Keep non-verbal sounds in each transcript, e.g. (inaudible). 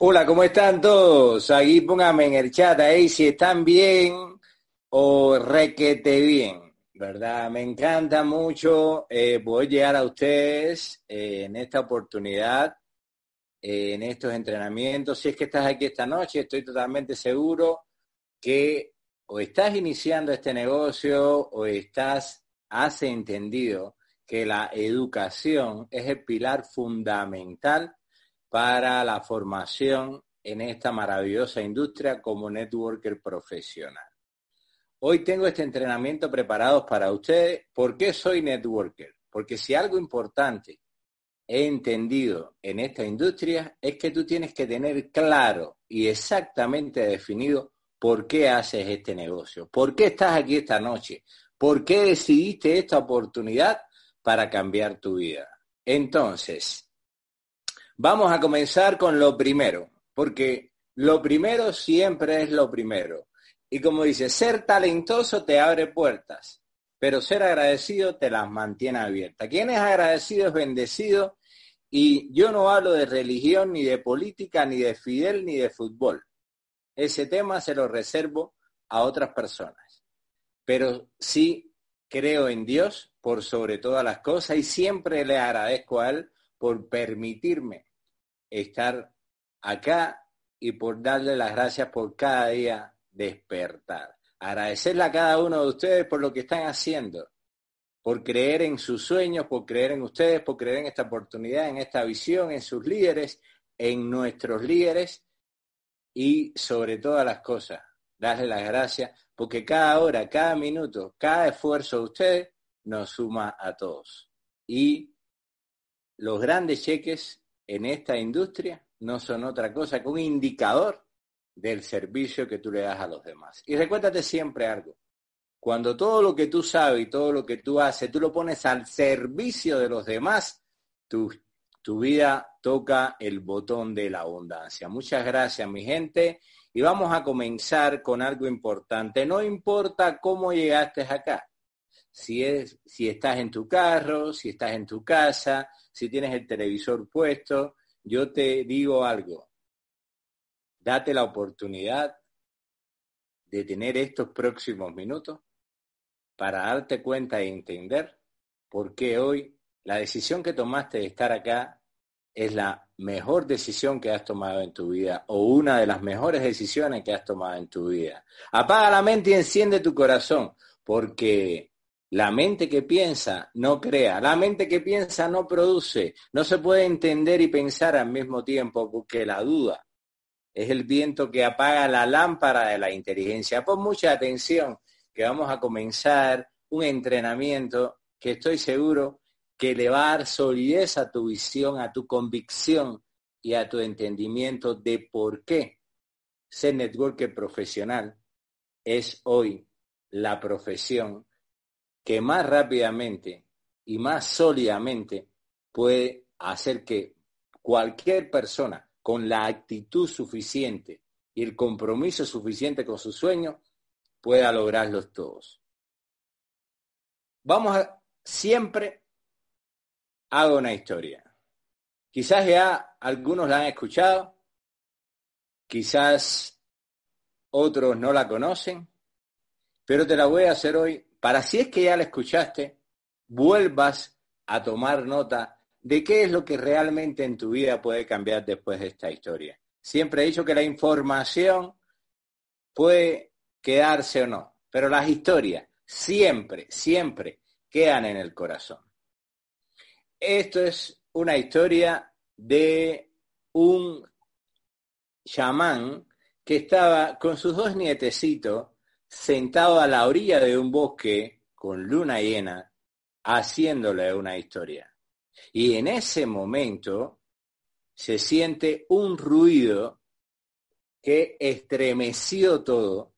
Hola, ¿cómo están todos? Aquí pónganme en el chat ahí si están bien o requete bien, ¿verdad? Me encanta mucho eh, poder llegar a ustedes eh, en esta oportunidad, eh, en estos entrenamientos. Si es que estás aquí esta noche, estoy totalmente seguro que o estás iniciando este negocio o estás, has entendido que la educación es el pilar fundamental para la formación en esta maravillosa industria como networker profesional. Hoy tengo este entrenamiento preparado para ustedes. ¿Por qué soy networker? Porque si algo importante he entendido en esta industria es que tú tienes que tener claro y exactamente definido por qué haces este negocio, por qué estás aquí esta noche, por qué decidiste esta oportunidad para cambiar tu vida. Entonces, Vamos a comenzar con lo primero, porque lo primero siempre es lo primero. Y como dice, ser talentoso te abre puertas, pero ser agradecido te las mantiene abiertas. Quien es agradecido es bendecido y yo no hablo de religión, ni de política, ni de Fidel, ni de fútbol. Ese tema se lo reservo a otras personas. Pero sí creo en Dios por sobre todas las cosas y siempre le agradezco a Él por permitirme estar acá y por darle las gracias por cada día despertar. Agradecerle a cada uno de ustedes por lo que están haciendo, por creer en sus sueños, por creer en ustedes, por creer en esta oportunidad, en esta visión, en sus líderes, en nuestros líderes y sobre todas las cosas, darle las gracias porque cada hora, cada minuto, cada esfuerzo de ustedes nos suma a todos. Y los grandes cheques en esta industria no son otra cosa que un indicador del servicio que tú le das a los demás. Y recuérdate siempre algo. Cuando todo lo que tú sabes y todo lo que tú haces, tú lo pones al servicio de los demás, tu, tu vida toca el botón de la abundancia. Muchas gracias, mi gente. Y vamos a comenzar con algo importante. No importa cómo llegaste acá. Si, es, si estás en tu carro, si estás en tu casa, si tienes el televisor puesto, yo te digo algo. Date la oportunidad de tener estos próximos minutos para darte cuenta e entender por qué hoy la decisión que tomaste de estar acá es la mejor decisión que has tomado en tu vida o una de las mejores decisiones que has tomado en tu vida. Apaga la mente y enciende tu corazón porque la mente que piensa no crea, la mente que piensa no produce. No se puede entender y pensar al mismo tiempo porque la duda es el viento que apaga la lámpara de la inteligencia. Pon mucha atención que vamos a comenzar un entrenamiento que estoy seguro que le va a dar solidez a tu visión, a tu convicción y a tu entendimiento de por qué ser networker profesional es hoy la profesión que más rápidamente y más sólidamente puede hacer que cualquier persona con la actitud suficiente y el compromiso suficiente con su sueño pueda lograrlos todos. Vamos a siempre hago una historia. Quizás ya algunos la han escuchado, quizás otros no la conocen, pero te la voy a hacer hoy para si es que ya la escuchaste, vuelvas a tomar nota de qué es lo que realmente en tu vida puede cambiar después de esta historia. Siempre he dicho que la información puede quedarse o no, pero las historias siempre, siempre quedan en el corazón. Esto es una historia de un chamán que estaba con sus dos nietecitos sentado a la orilla de un bosque con luna llena, haciéndole una historia. Y en ese momento se siente un ruido que estremeció todo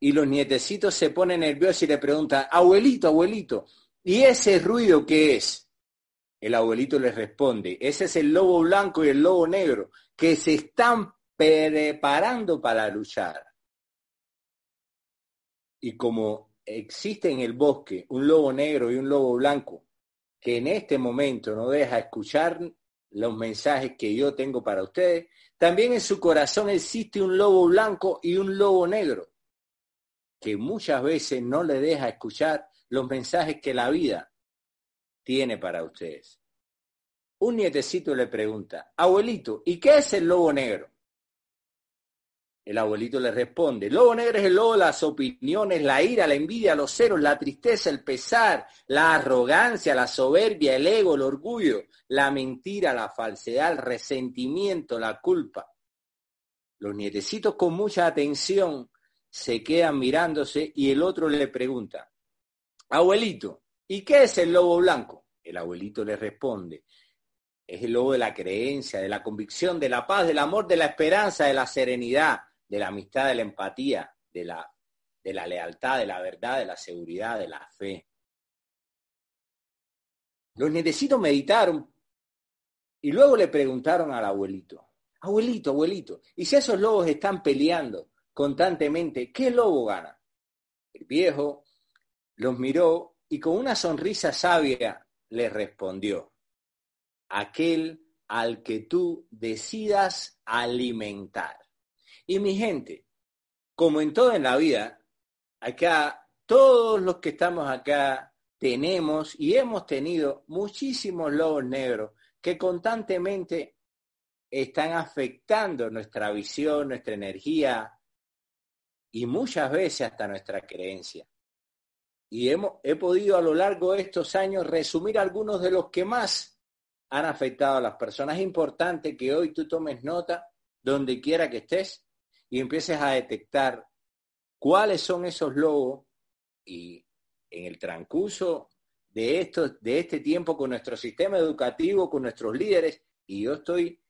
y los nietecitos se ponen nerviosos y le preguntan, abuelito, abuelito, ¿y ese ruido qué es? El abuelito les responde, ese es el lobo blanco y el lobo negro que se están preparando para luchar. Y como existe en el bosque un lobo negro y un lobo blanco que en este momento no deja escuchar los mensajes que yo tengo para ustedes, también en su corazón existe un lobo blanco y un lobo negro que muchas veces no le deja escuchar los mensajes que la vida tiene para ustedes. Un nietecito le pregunta, abuelito, ¿y qué es el lobo negro? El abuelito le responde, el lobo negro es el lobo de las opiniones, la ira, la envidia, los ceros, la tristeza, el pesar, la arrogancia, la soberbia, el ego, el orgullo, la mentira, la falsedad, el resentimiento, la culpa. Los nietecitos con mucha atención se quedan mirándose y el otro le pregunta, abuelito, ¿y qué es el lobo blanco? El abuelito le responde, es el lobo de la creencia, de la convicción, de la paz, del amor, de la esperanza, de la serenidad, de la amistad, de la empatía, de la, de la lealtad, de la verdad, de la seguridad, de la fe. Los necesito meditaron y luego le preguntaron al abuelito, abuelito, abuelito, ¿y si esos lobos están peleando? constantemente, ¿qué lobo gana? El viejo los miró y con una sonrisa sabia le respondió, aquel al que tú decidas alimentar. Y mi gente, como en todo en la vida, acá, todos los que estamos acá, tenemos y hemos tenido muchísimos lobos negros que constantemente están afectando nuestra visión, nuestra energía, y muchas veces hasta nuestra creencia. Y hemos, he podido a lo largo de estos años resumir algunos de los que más han afectado a las personas. Es importante que hoy tú tomes nota donde quiera que estés y empieces a detectar cuáles son esos lobos y en el transcurso de, esto, de este tiempo con nuestro sistema educativo, con nuestros líderes, y yo estoy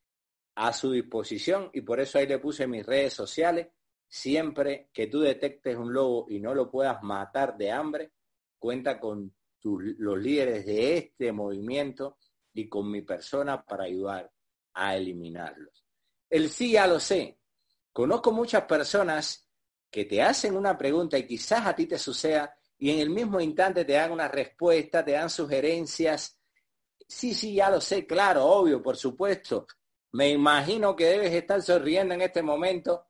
a su disposición y por eso ahí le puse mis redes sociales Siempre que tú detectes un lobo y no lo puedas matar de hambre, cuenta con los líderes de este movimiento y con mi persona para ayudar a eliminarlos. El sí ya lo sé. Conozco muchas personas que te hacen una pregunta y quizás a ti te suceda y en el mismo instante te dan una respuesta, te dan sugerencias. Sí, sí, ya lo sé, claro, obvio, por supuesto. Me imagino que debes estar sonriendo en este momento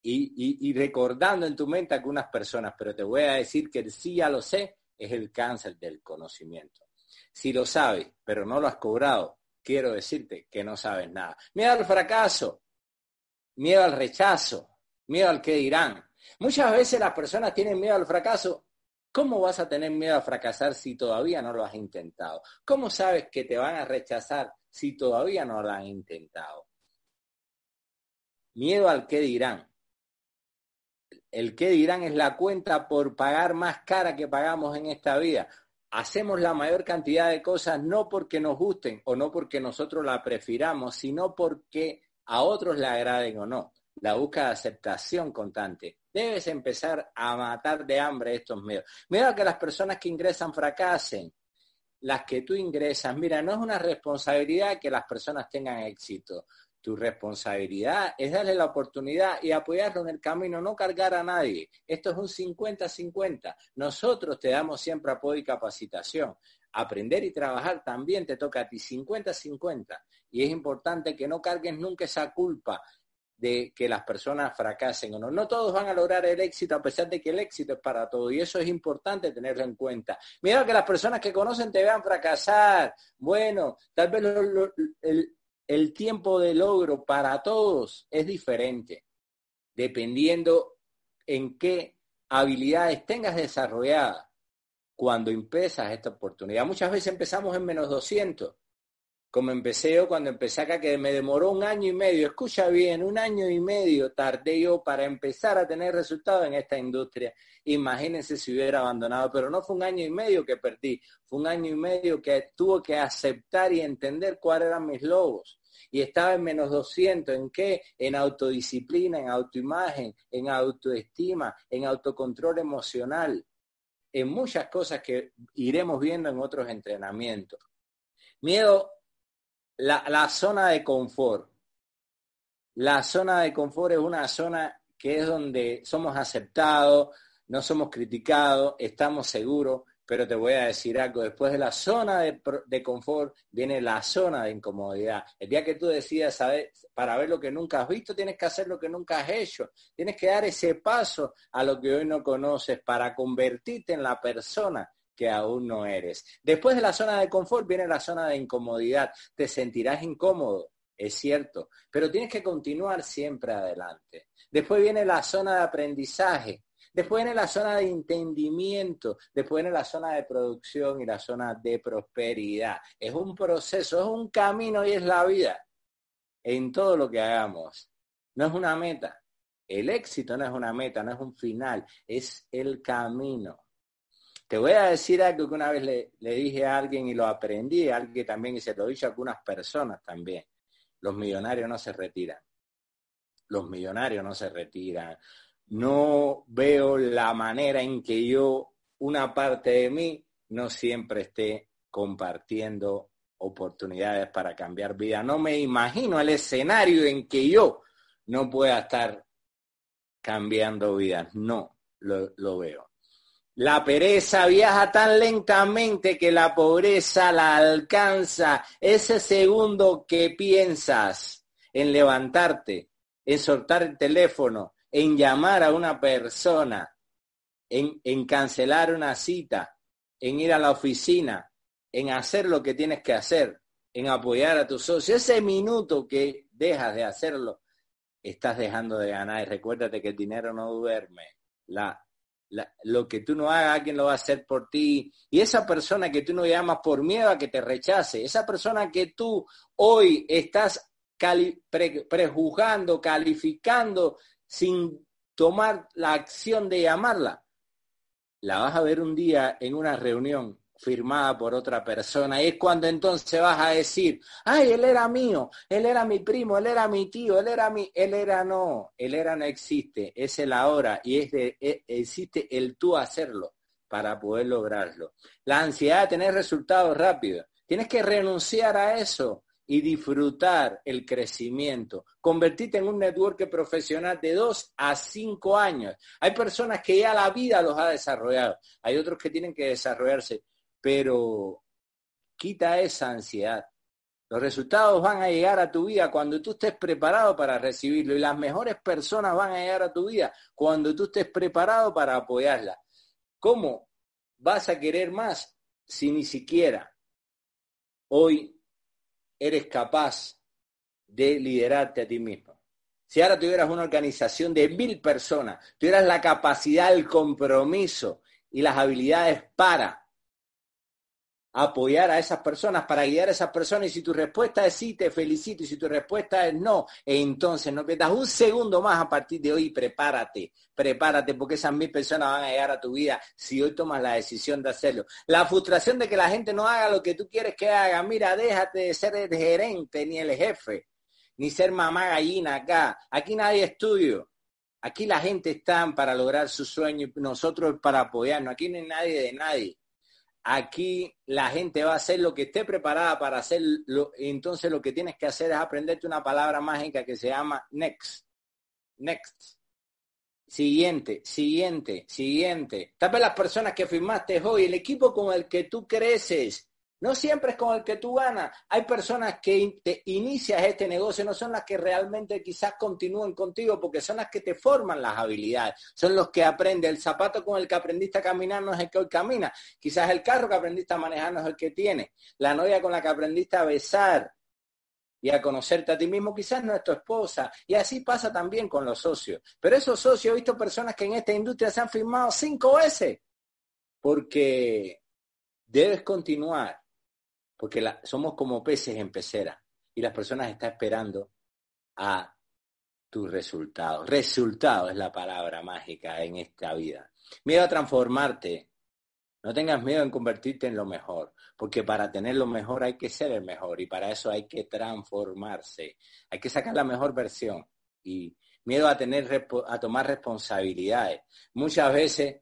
y, recordando en tu mente algunas personas, pero te voy a decir que sí ya lo sé, es el cáncer del conocimiento. Si lo sabes, pero no lo has cobrado, quiero decirte que no sabes nada. Miedo al fracaso, miedo al rechazo, miedo al que dirán. Muchas veces las personas tienen miedo al fracaso. ¿Cómo vas a tener miedo a fracasar si todavía no lo has intentado? ¿Cómo sabes que te van a rechazar si todavía no lo han intentado? Miedo al que dirán el que dirán es la cuenta por pagar más cara que pagamos en esta vida. Hacemos la mayor cantidad de cosas no porque nos gusten o no porque nosotros la prefiramos, sino porque a otros le agraden o no. La búsqueda de aceptación constante. Debes empezar a matar de hambre estos medios. Mira que las personas que ingresan fracasen. Las que tú ingresas, mira, no es una responsabilidad que las personas tengan éxito. Tu responsabilidad es darle la oportunidad y apoyarlo en el camino, no cargar a nadie. Esto es un 50-50. Nosotros te damos siempre apoyo y capacitación. Aprender y trabajar también te toca a ti 50-50. Y es importante que no cargues nunca esa culpa de que las personas fracasen o no. No todos van a lograr el éxito a pesar de que el éxito es para todos y eso es importante tenerlo en cuenta. Mira que las personas que conocen te vean fracasar. Bueno, tal vez el, el tiempo de logro para todos es diferente, dependiendo en qué habilidades tengas desarrolladas cuando empiezas esta oportunidad. Muchas veces empezamos en menos 200, como empecé yo cuando empecé acá, que me demoró un año y medio, escucha bien, un año y medio tardé yo para empezar a tener resultados en esta industria. Imagínense si hubiera abandonado, pero no fue un año y medio que perdí, fue un año y medio que tuvo que aceptar y entender cuáles eran mis logos. Y estaba en menos 200, ¿en qué? En autodisciplina, en autoimagen, en autoestima, en autocontrol emocional, en muchas cosas que iremos viendo en otros entrenamientos. Miedo la, zona de confort. La zona de confort es una zona que es donde somos aceptados, no somos criticados, estamos seguros, pero te voy a decir algo, después de la zona de, confort viene la zona de incomodidad. El día que tú decidas saber, para ver lo que nunca has visto, tienes que hacer lo que nunca has hecho. Tienes que dar ese paso a lo que hoy no conoces para convertirte en la persona que aún no eres. Después de la zona de confort viene la zona de incomodidad. Te sentirás incómodo, es cierto, pero tienes que continuar siempre adelante. Después viene la zona de aprendizaje. Después viene la zona de entendimiento, después viene la zona de producción y la zona de prosperidad. Es un proceso, es un camino y es la vida en todo lo que hagamos. No es una meta. El éxito no es una meta, no es un final, es el camino. Te voy a decir algo que una vez le, dije a alguien y lo aprendí, a alguien también, y se lo dije a algunas personas también. Los millonarios no se retiran. Los millonarios no se retiran. No veo la manera en que yo, una parte de mí, no siempre esté compartiendo oportunidades para cambiar vida. No me imagino el escenario en que yo no pueda estar cambiando vidas. No lo veo. La pereza viaja tan lentamente que la pobreza la alcanza. Ese segundo que piensas en levantarte, en soltar el teléfono, en llamar a una persona, en, cancelar una cita, en ir a la oficina, en hacer lo que tienes que hacer, en apoyar a tu socio, ese minuto que dejas de hacerlo, estás dejando de ganar. Y recuérdate que el dinero no duerme. La lo que tú no hagas, alguien lo va a hacer por ti. Y esa persona que tú no llamas por miedo a que te rechace, esa persona que tú hoy estás prejuzgando, calificando sin tomar la acción de llamarla, la vas a ver un día en una reunión firmada por otra persona. Y es cuando entonces vas a decir, ay, él era mío, él era mi primo, él era mi tío, él era mi, él era no, él era no existe, es el ahora y es e, existe el tú hacerlo para poder lograrlo. La ansiedad de tener resultados rápidos. Tienes que renunciar a eso y disfrutar el crecimiento. Convertirte en un network profesional de dos a cinco años. Hay personas que ya la vida los ha desarrollado. Hay otros que tienen que desarrollarse pero quita esa ansiedad. Los resultados van a llegar a tu vida cuando tú estés preparado para recibirlo y las mejores personas van a llegar a tu vida cuando tú estés preparado para apoyarla. ¿Cómo vas a querer más si ni siquiera hoy eres capaz de liderarte a ti mismo? Si ahora tuvieras una organización de mil personas, tuvieras la capacidad, el compromiso y las habilidades para apoyar a esas personas, para guiar a esas personas. Y si tu respuesta es sí, te felicito. Y si tu respuesta es no, entonces no pierdas un segundo más a partir de hoy. Prepárate, prepárate, porque esas mil personas van a llegar a tu vida si hoy tomas la decisión de hacerlo. La frustración de que la gente no haga lo que tú quieres que haga. Mira, déjate de ser el gerente ni el jefe, ni ser mamá gallina acá. Aquí nadie es. Aquí la gente está para lograr su sueño nosotros para apoyarnos. Aquí no hay nadie de nadie aquí la gente va a hacer lo que esté preparada para hacerlo. Entonces lo que tienes que hacer es aprenderte una palabra mágica que se llama next. Next. Siguiente, siguiente, siguiente. Tal las personas que firmaste hoy, el equipo con el que tú creces, No siempre es con el que tú ganas. Hay personas que te inicias este negocio, no son las que realmente quizás continúen contigo, porque son las que te forman las habilidades. Son los que aprenden. El zapato con el que aprendiste a caminar no es el que hoy camina. Quizás el carro que aprendiste a manejar no es el que tiene. La novia con la que aprendiste a besar y a conocerte a ti mismo, quizás no es tu esposa. Y así pasa también con los socios. Pero esos socios, he visto personas que en esta industria se han firmado cinco veces, porque debes continuar porque somos como peces en pecera y las personas están esperando a tus resultados. Resultado es la palabra mágica en esta vida. Miedo a transformarte. No tengas miedo en convertirte en lo mejor, porque para tener lo mejor hay que ser el mejor y para eso hay que transformarse. Hay que sacar la mejor versión y miedo a tener a tomar responsabilidades. Muchas veces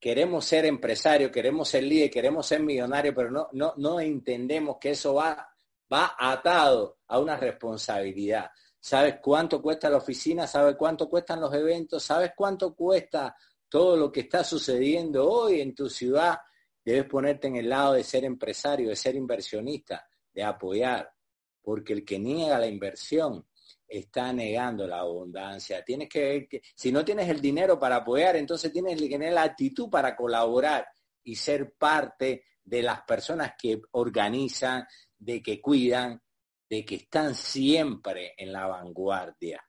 queremos ser empresarios, queremos ser líder, queremos ser millonarios, pero no, no, no entendemos que eso va, va atado a una responsabilidad. ¿Sabes cuánto cuesta la oficina? ¿Sabes cuánto cuestan los eventos? ¿Sabes cuánto cuesta todo lo que está sucediendo hoy en tu ciudad? Debes ponerte en el lado de ser empresario, de ser inversionista, de apoyar, porque el que niega la inversión está negando la abundancia. Tienes que, que, si no tienes el dinero para apoyar, entonces tienes que tener la actitud para colaborar y ser parte de las personas que organizan, de que cuidan, de que están siempre en la vanguardia.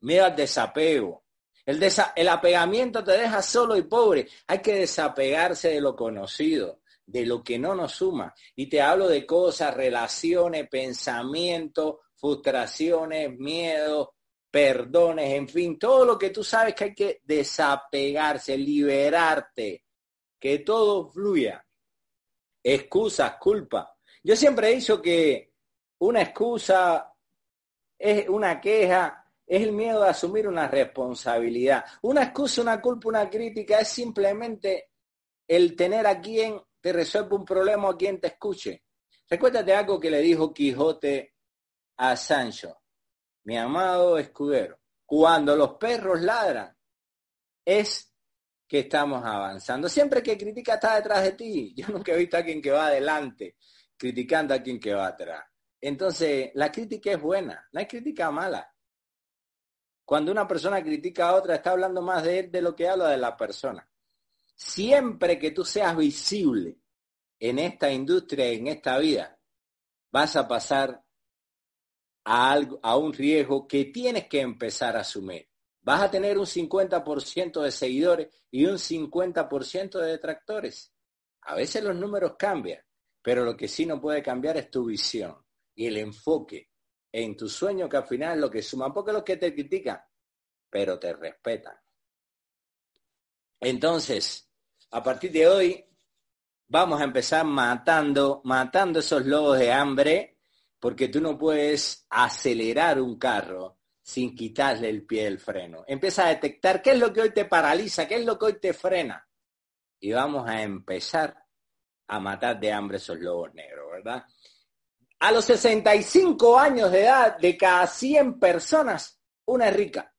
Mira el desapego. El, el apegamiento te deja solo y pobre. Hay que desapegarse de lo conocido, de lo que no nos suma. Y te hablo de cosas, relaciones, pensamientos, frustraciones, miedos, perdones, en fin, todo lo que tú sabes que hay que desapegarse, liberarte, que todo fluya. Excusas, culpa. Yo siempre he dicho que una excusa es una queja, es el miedo a asumir una responsabilidad. Una excusa, una culpa, una crítica es simplemente el tener a quien te resuelva un problema o a quien te escuche. Recuérdate algo que le dijo Quijote a Sancho, mi amado escudero, cuando los perros ladran, es que estamos avanzando. Siempre que critica está detrás de ti. (laughs) Yo nunca he visto a quien que va adelante criticando a quien que va atrás. Entonces, la crítica es buena, no hay crítica mala. Cuando una persona critica a otra, está hablando más de él de lo que habla de la persona. Siempre que tú seas visible en esta industria, en esta vida, vas a pasar a, algo, a un riesgo que tienes que empezar a asumir. Vas a tener un 50% de seguidores y un 50% de detractores. A veces los números cambian, pero lo que sí no puede cambiar es tu visión y el enfoque en tu sueño que al final es lo que suma, porque los que te critican, pero te respetan. Entonces, a partir de hoy, vamos a empezar matando, matando esos lobos de hambre porque tú no puedes acelerar un carro sin quitarle el pie del freno. Empieza a detectar qué es lo que hoy te paraliza, qué es lo que hoy te frena. Y vamos a empezar a matar de hambre esos lobos negros, ¿verdad? A los 65 años de edad, de cada 100 personas, una es rica.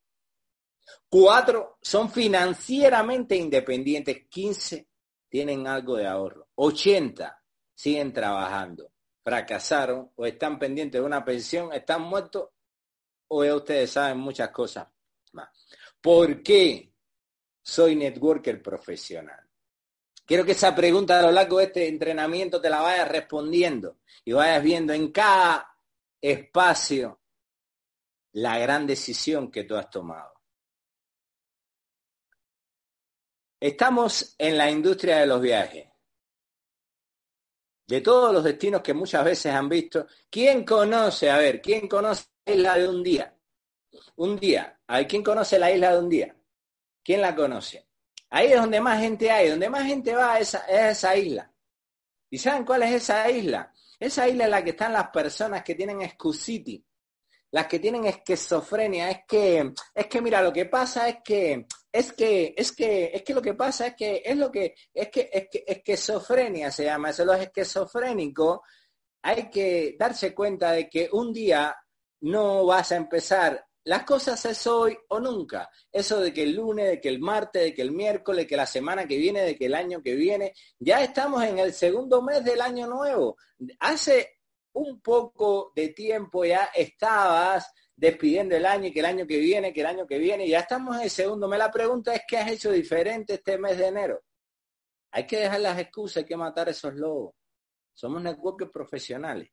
Cuatro son financieramente independientes. 15 tienen algo de ahorro. 80 siguen trabajando fracasaron o están pendientes de una pensión, están muertos o ustedes saben muchas cosas más. ¿Por qué soy networker profesional? Quiero que esa pregunta a lo largo de este entrenamiento te la vayas respondiendo y vayas viendo en cada espacio la gran decisión que tú has tomado. Estamos en la industria de los viajes de todos los destinos que muchas veces han visto, ¿quién conoce, a ver, quién conoce la isla de un día? Un día, a ver, ¿quién conoce la isla de un día? ¿Quién la conoce? Ahí es donde más gente hay, donde más gente va a esa, isla. ¿Y saben cuál es esa isla? Esa isla es la que están las personas que tienen excusiti, las que tienen esquizofrenia. Es que, es que mira, lo que pasa es que es que, es que, es que lo que pasa es que es lo que, es que, es que esquizofrenia se llama, eso los esquizofrénicos, hay que darse cuenta de que un día no vas a empezar las cosas es hoy o nunca. Eso de que el lunes, de que el martes, de que el miércoles, que la semana que viene, de que el año que viene, ya estamos en el segundo mes del año nuevo. Hace un poco de tiempo ya estabas despidiendo el año y que el año que viene, que el año que viene, ya estamos en el segundo mes. La pregunta es, ¿qué has hecho diferente este mes de enero? Hay que dejar las excusas, hay que matar esos lobos. Somos networkers profesionales.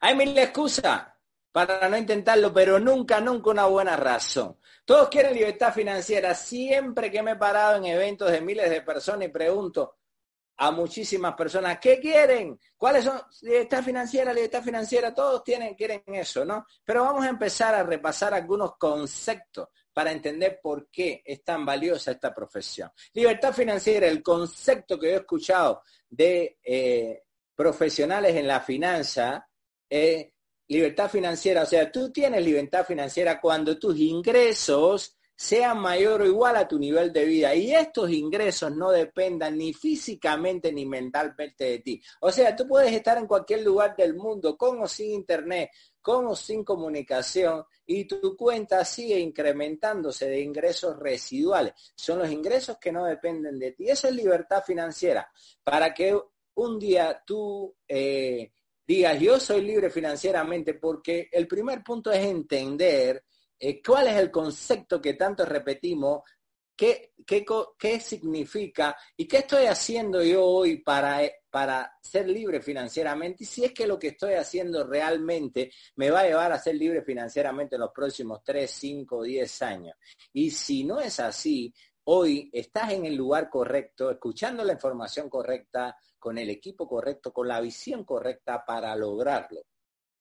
Hay mil excusas para no intentarlo, pero nunca, nunca una buena razón. Todos quieren libertad financiera. Siempre que me he parado en eventos de miles de personas y pregunto a muchísimas personas, ¿qué quieren? ¿Cuáles son? Libertad financiera, libertad financiera, todos tienen, quieren eso, ¿no? Pero vamos a empezar a repasar algunos conceptos para entender por qué es tan valiosa esta profesión. Libertad financiera, el concepto que yo he escuchado de eh, profesionales en la finanza, libertad financiera, o sea, tú tienes libertad financiera cuando tus ingresos sean mayor o igual a tu nivel de vida y estos ingresos no dependan ni físicamente ni mentalmente de ti. O sea, tú puedes estar en cualquier lugar del mundo con o sin internet, con o sin comunicación y tu cuenta sigue incrementándose de ingresos residuales. Son los ingresos que no dependen de ti. Eso es libertad financiera. Para que un día tú eh, digas, yo soy libre financieramente, porque el primer punto es entender eh, cuál es el concepto que tanto repetimos, qué, qué, qué significa y qué estoy haciendo yo hoy para, para ser libre financieramente y si es que lo que estoy haciendo realmente me va a llevar a ser libre financieramente en los próximos 3, 5, 10 años. Y si no es así, hoy estás en el lugar correcto, escuchando la información correcta, con el equipo correcto, con la visión correcta para lograrlo,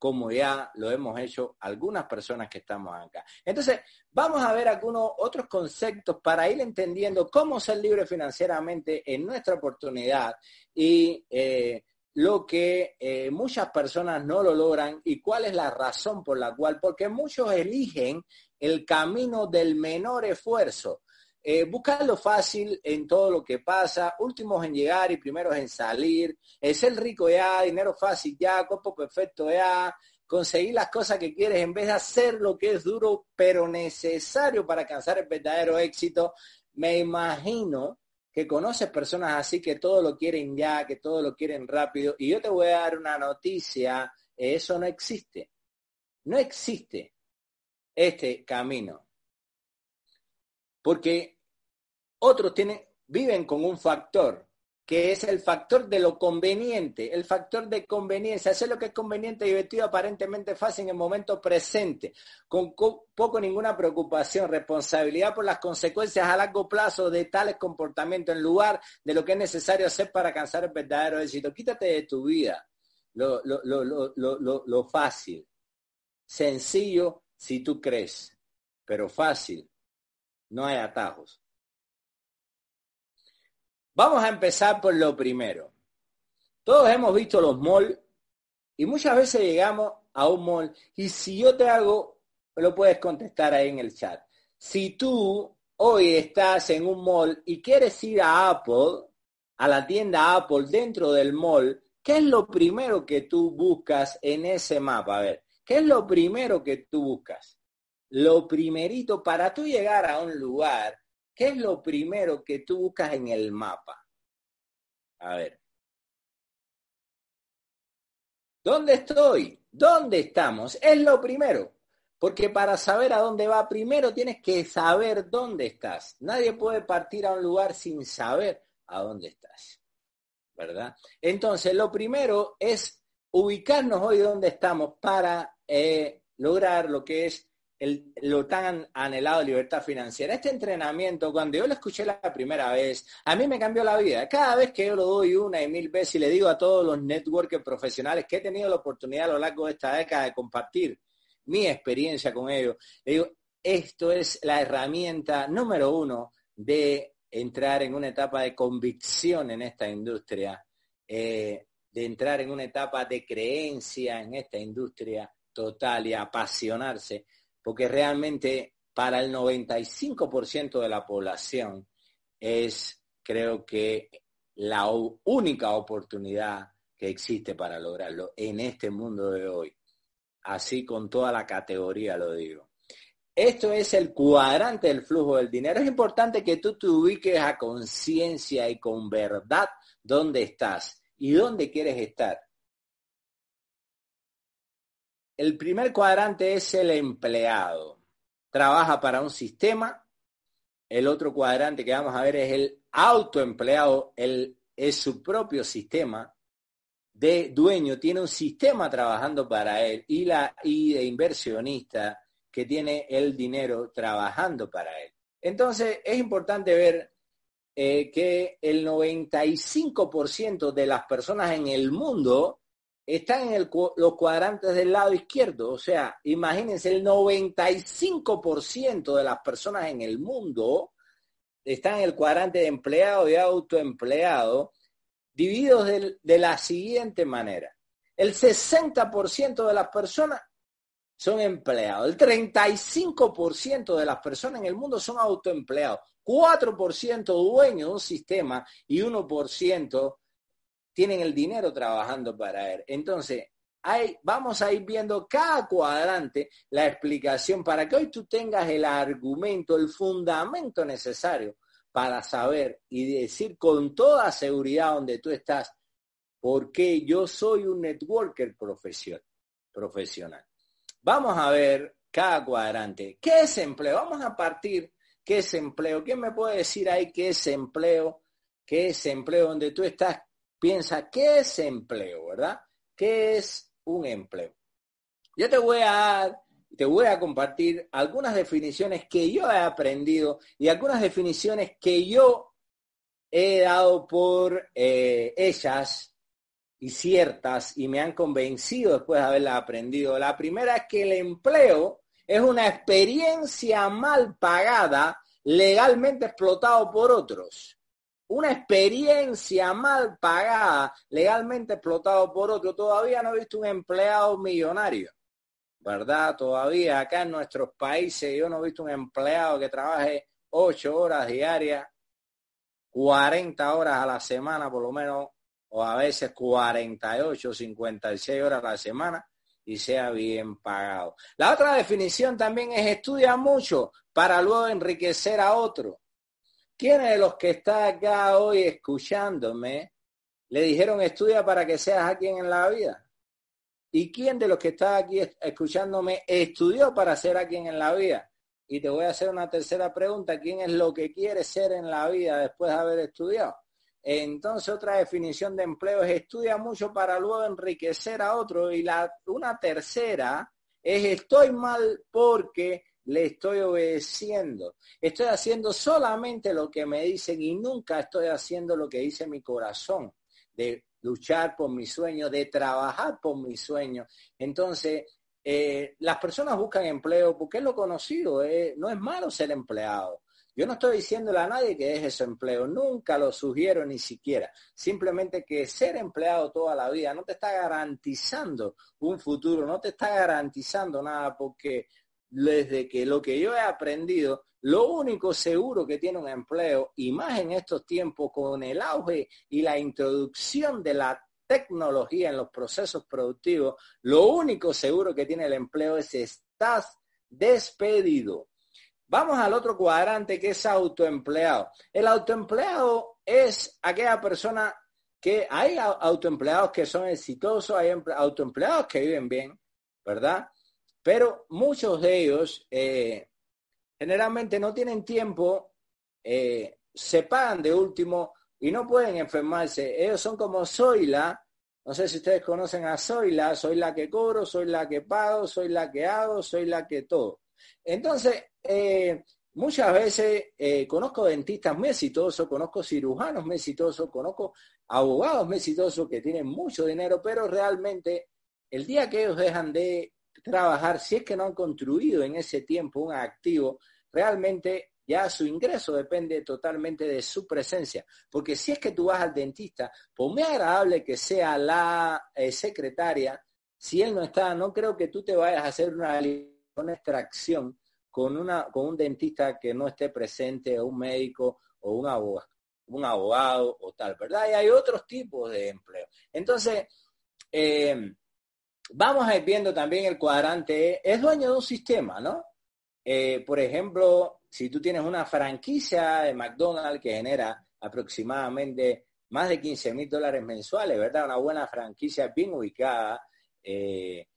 como ya lo hemos hecho algunas personas que estamos acá. Entonces, vamos a ver algunos otros conceptos para ir entendiendo cómo ser libre financieramente en nuestra oportunidad y eh, lo que eh, muchas personas no lo logran y cuál es la razón por la cual, porque muchos eligen el camino del menor esfuerzo eh, buscar lo fácil en todo lo que pasa, últimos en llegar y primeros en salir, es ser rico ya, dinero fácil ya, cuerpo perfecto ya, conseguir las cosas que quieres en vez de hacer lo que es duro pero necesario para alcanzar el verdadero éxito. Me imagino que conoces personas así que todo lo quieren ya, que todo lo quieren rápido. Y yo te voy a dar una noticia, eso no existe. No existe este camino. Porque otros tienen, viven con un factor, que es el factor de lo conveniente, el factor de conveniencia, hacer lo que es conveniente, divertido, aparentemente fácil en el momento presente, con poco ninguna preocupación, responsabilidad por las consecuencias a largo plazo de tales comportamientos en lugar de lo que es necesario hacer para alcanzar el verdadero éxito. Quítate de tu vida lo, lo fácil, sencillo si tú crees, pero fácil no hay atajos. Vamos a empezar por lo primero. Todos hemos visto los malls y muchas veces llegamos a un mall y si yo te hago, lo puedes contestar ahí en el chat. Si tú hoy estás en un mall y quieres ir a Apple, a la tienda Apple dentro del mall, ¿qué es lo primero que tú buscas en ese mapa? A ver, ¿qué es lo primero que tú buscas? Lo primerito para tú llegar a un lugar, ¿qué es lo primero que tú buscas en el mapa? A ver. ¿Dónde estoy? ¿Dónde estamos? Es lo primero. Porque para saber a dónde va primero tienes que saber dónde estás. Nadie puede partir a un lugar sin saber a dónde estás. ¿Verdad? Entonces, lo primero es ubicarnos hoy donde estamos para eh, lograr lo que es lo tan anhelado libertad financiera. Este entrenamiento, cuando yo lo escuché la primera vez, a mí me cambió la vida. Cada vez que yo lo doy una y mil veces y le digo a todos los networkers profesionales que he tenido la oportunidad a lo largo de esta década de compartir mi experiencia con ellos, le digo, esto es la herramienta número uno de entrar en una etapa de convicción en esta industria, eh, de entrar en una etapa de creencia en esta industria total y apasionarse porque realmente para el 95% de la población es, creo que, la única oportunidad que existe para lograrlo en este mundo de hoy. así con toda la categoría lo digo. Esto es el cuadrante del flujo del dinero. Es importante que tú te ubiques a conciencia y con verdad dónde estás y dónde quieres estar. El primer cuadrante es el empleado. Trabaja para un sistema. El otro cuadrante que vamos a ver es el autoempleado. Él es su propio sistema de dueño, tiene un sistema trabajando para él y, la, y de inversionista que tiene el dinero trabajando para él. Entonces es importante ver eh, que el 95% de las personas en el mundo están en los cuadrantes del lado izquierdo. O sea, imagínense, el 95% de las personas en el mundo están en el cuadrante de empleado y autoempleado, divididos de la siguiente manera. El 60% de las personas son empleados. El 35% de las personas en el mundo son autoempleados. 4% dueños de un sistema y 1% tienen el dinero trabajando para él. Entonces, vamos a ir viendo cada cuadrante la explicación para que hoy tú tengas el argumento, el fundamento necesario para saber y decir con toda seguridad donde tú estás, porque yo soy un networker profesional. Vamos a ver cada cuadrante. ¿Qué es empleo? Vamos a partir. ¿Qué es empleo? ¿Quién me puede decir ahí qué es empleo? ¿Qué es empleo? Donde tú estás, piensa, ¿qué es empleo? ¿Verdad? ¿Qué es un empleo? Yo te voy a te voy a compartir algunas definiciones que yo he aprendido y algunas definiciones que yo he dado por eh, ellas y ciertas y me han convencido después de haberla aprendido. La primera es que el empleo es una experiencia mal pagada, legalmente explotado por otros. Una experiencia mal pagada, legalmente explotado por otros. Todavía no he visto un empleado millonario, ¿verdad? Todavía acá en nuestros países yo no he visto un empleado que trabaje ocho horas diarias, 40 horas a la semana por lo menos o a veces 48, 56 horas a la semana y sea bien pagado. La otra definición también es estudia mucho para luego enriquecer a otro. ¿Quiénes de los que está acá hoy escuchándome le dijeron estudia para que seas alguien en la vida? ¿Y quién de los que está aquí escuchándome estudió para ser alguien en la vida? Y te voy a hacer una tercera pregunta. ¿Quién es lo que quiere ser en la vida después de haber estudiado? Entonces otra definición de empleo es estudia mucho para luego enriquecer a otro. Y la, una tercera es estoy mal porque le estoy obedeciendo. Estoy haciendo solamente lo que me dicen y nunca estoy haciendo lo que dice mi corazón, de luchar por mi sueño, de trabajar por mi sueño. Entonces, eh, las personas buscan empleo porque es lo conocido, eh, no es malo ser empleado. Yo no estoy diciéndole a nadie que deje su empleo, nunca lo sugiero ni siquiera. Simplemente que ser empleado toda la vida no te está garantizando un futuro, no te está garantizando nada porque desde que lo que yo he aprendido, lo único seguro que tiene un empleo, y más en estos tiempos con el auge y la introducción de la tecnología en los procesos productivos, lo único seguro que tiene el empleo es estás despedido. Vamos al otro cuadrante que es autoempleado. El autoempleado es aquella persona que hay autoempleados que son exitosos, hay autoempleados que viven bien, ¿verdad? Pero muchos de ellos eh, generalmente no tienen tiempo, eh, se pagan de último y no pueden enfermarse. Ellos son como Zoila, no sé si ustedes conocen a Zoila, soy la que cobro, soy la que pago, soy la que hago, soy la que todo. Entonces, eh, muchas veces conozco dentistas muy exitosos, conozco cirujanos muy exitosos, conozco abogados muy exitosos que tienen mucho dinero, pero realmente el día que ellos dejan de trabajar, si es que no han construido en ese tiempo un activo, realmente ya su ingreso depende totalmente de su presencia. Porque si es que tú vas al dentista, por muy agradable que sea la eh, secretaria, si él no está, no creo que tú te vayas a hacer una extracción con, una, con un dentista que no esté presente, o un médico o un abogado, un abogado o tal, ¿verdad? Y hay otros tipos de empleo. Entonces, eh, vamos a ir viendo también el cuadrante, es dueño de un sistema, ¿no? Eh, por ejemplo, si tú tienes una franquicia de McDonald's que genera aproximadamente más de 15 mil dólares mensuales, ¿verdad? Una buena franquicia bien ubicada, eh,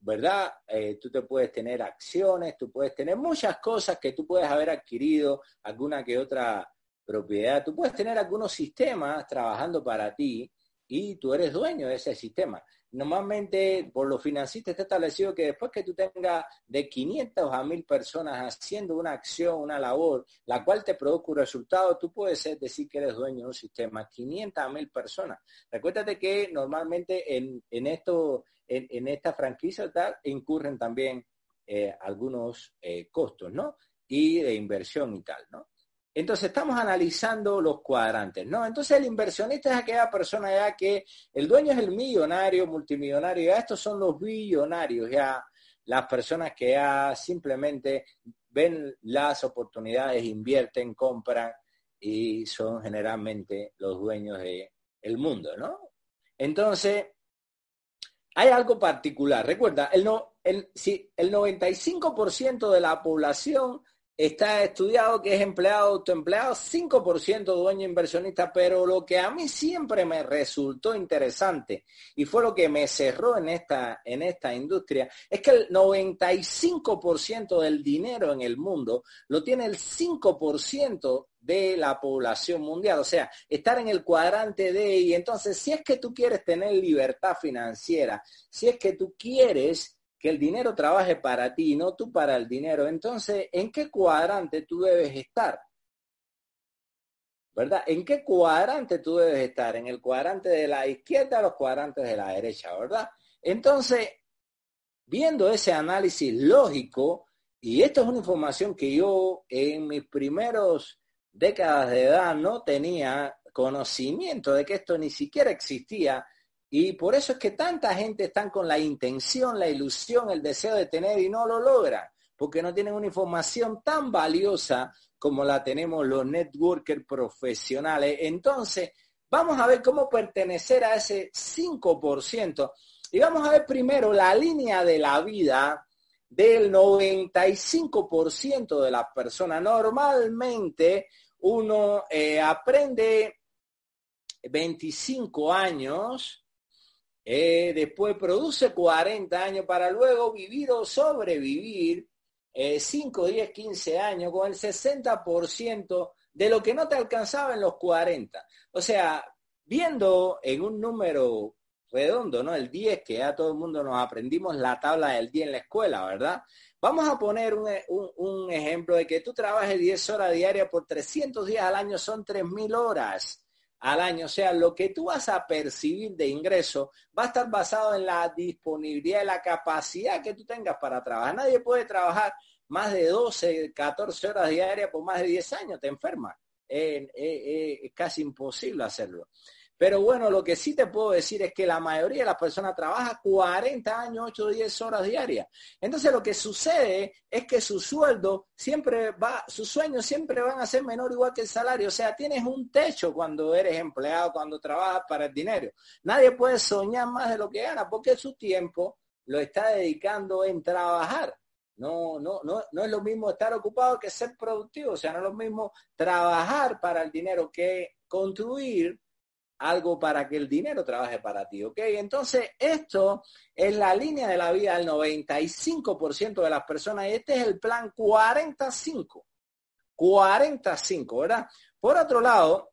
¿verdad? Eh, tú te puedes tener acciones, tú puedes tener muchas cosas que tú puedes haber adquirido, alguna que otra propiedad, tú puedes tener algunos sistemas trabajando para ti y tú eres dueño de ese sistema. Normalmente, por los financistas está establecido que después que tú tengas de 500 a 1000 personas haciendo una acción, una labor, la cual te produce un resultado, tú puedes decir que eres dueño de un sistema. 500 a 1000 personas. Recuérdate que normalmente en, esto, en, esta franquicia tal, incurren también eh, algunos eh, costos, ¿no? Y de inversión y tal, ¿no? Entonces estamos analizando los cuadrantes, ¿no? Entonces el inversionista es aquella persona ya que el dueño es el millonario, multimillonario, ya estos son los billonarios, ya las personas que ya simplemente ven las oportunidades, invierten, compran y son generalmente los dueños del el mundo, ¿no? Entonces, hay algo particular. Recuerda, el, no, el, si el 95% de la población está estudiado que es empleado, autoempleado, 5% dueño inversionista, pero lo que a mí siempre me resultó interesante y fue lo que me cerró en esta, en esta industria, es que el 95% del dinero en el mundo lo tiene el 5% de la población mundial, o sea, estar en el cuadrante de y entonces si es que tú quieres tener libertad financiera, si es que tú quieres que el dinero trabaje para ti, no tú para el dinero. Entonces, ¿en qué cuadrante tú debes estar? ¿Verdad? ¿En qué cuadrante tú debes estar? ¿En el cuadrante de la izquierda o los cuadrantes de la derecha? ¿Verdad? Entonces, viendo ese análisis lógico, y esto es una información que yo en mis primeros décadas de edad no tenía conocimiento de que esto ni siquiera existía, y por eso es que tanta gente está con la intención, la ilusión, el deseo de tener y no lo logra, porque no tienen una información tan valiosa como la tenemos los networkers profesionales. Entonces, vamos a ver cómo pertenecer a ese 5%. Y vamos a ver primero la línea de la vida del 95% de las personas. Normalmente uno eh, aprende 25 años eh, después produce 40 años para luego vivir o sobrevivir 5, 10, 15 años con el 60% de lo que no te alcanzaba en los 40. O sea, viendo en un número redondo, ¿no? El 10, que ya todo el mundo nos aprendimos la tabla del 10 en la escuela, ¿verdad? Vamos a poner un, un ejemplo de que tú trabajes 10 horas diarias por 300 días al año, son 3.000 horas al año. O sea, lo que tú vas a percibir de ingreso va a estar basado en la disponibilidad y la capacidad que tú tengas para trabajar. Nadie puede trabajar más de 12, 14 horas diarias por más de 10 años, te enferma. es casi imposible hacerlo. Pero bueno, lo que sí te puedo decir es que la mayoría de las personas trabaja 40 años, 8 o 10 horas diarias. Entonces lo que sucede es que su sueldo siempre va, sus sueños siempre van a ser menor igual que el salario. O sea, tienes un techo cuando eres empleado, cuando trabajas para el dinero. Nadie puede soñar más de lo que gana porque su tiempo lo está dedicando en trabajar. No, no, no, no es lo mismo estar ocupado que ser productivo. O sea, no es lo mismo trabajar para el dinero que construir algo para que el dinero trabaje para ti, ¿ok? Entonces, esto es la línea de la vida del 95% de las personas y este es el plan 45. 45, ¿verdad? Por otro lado,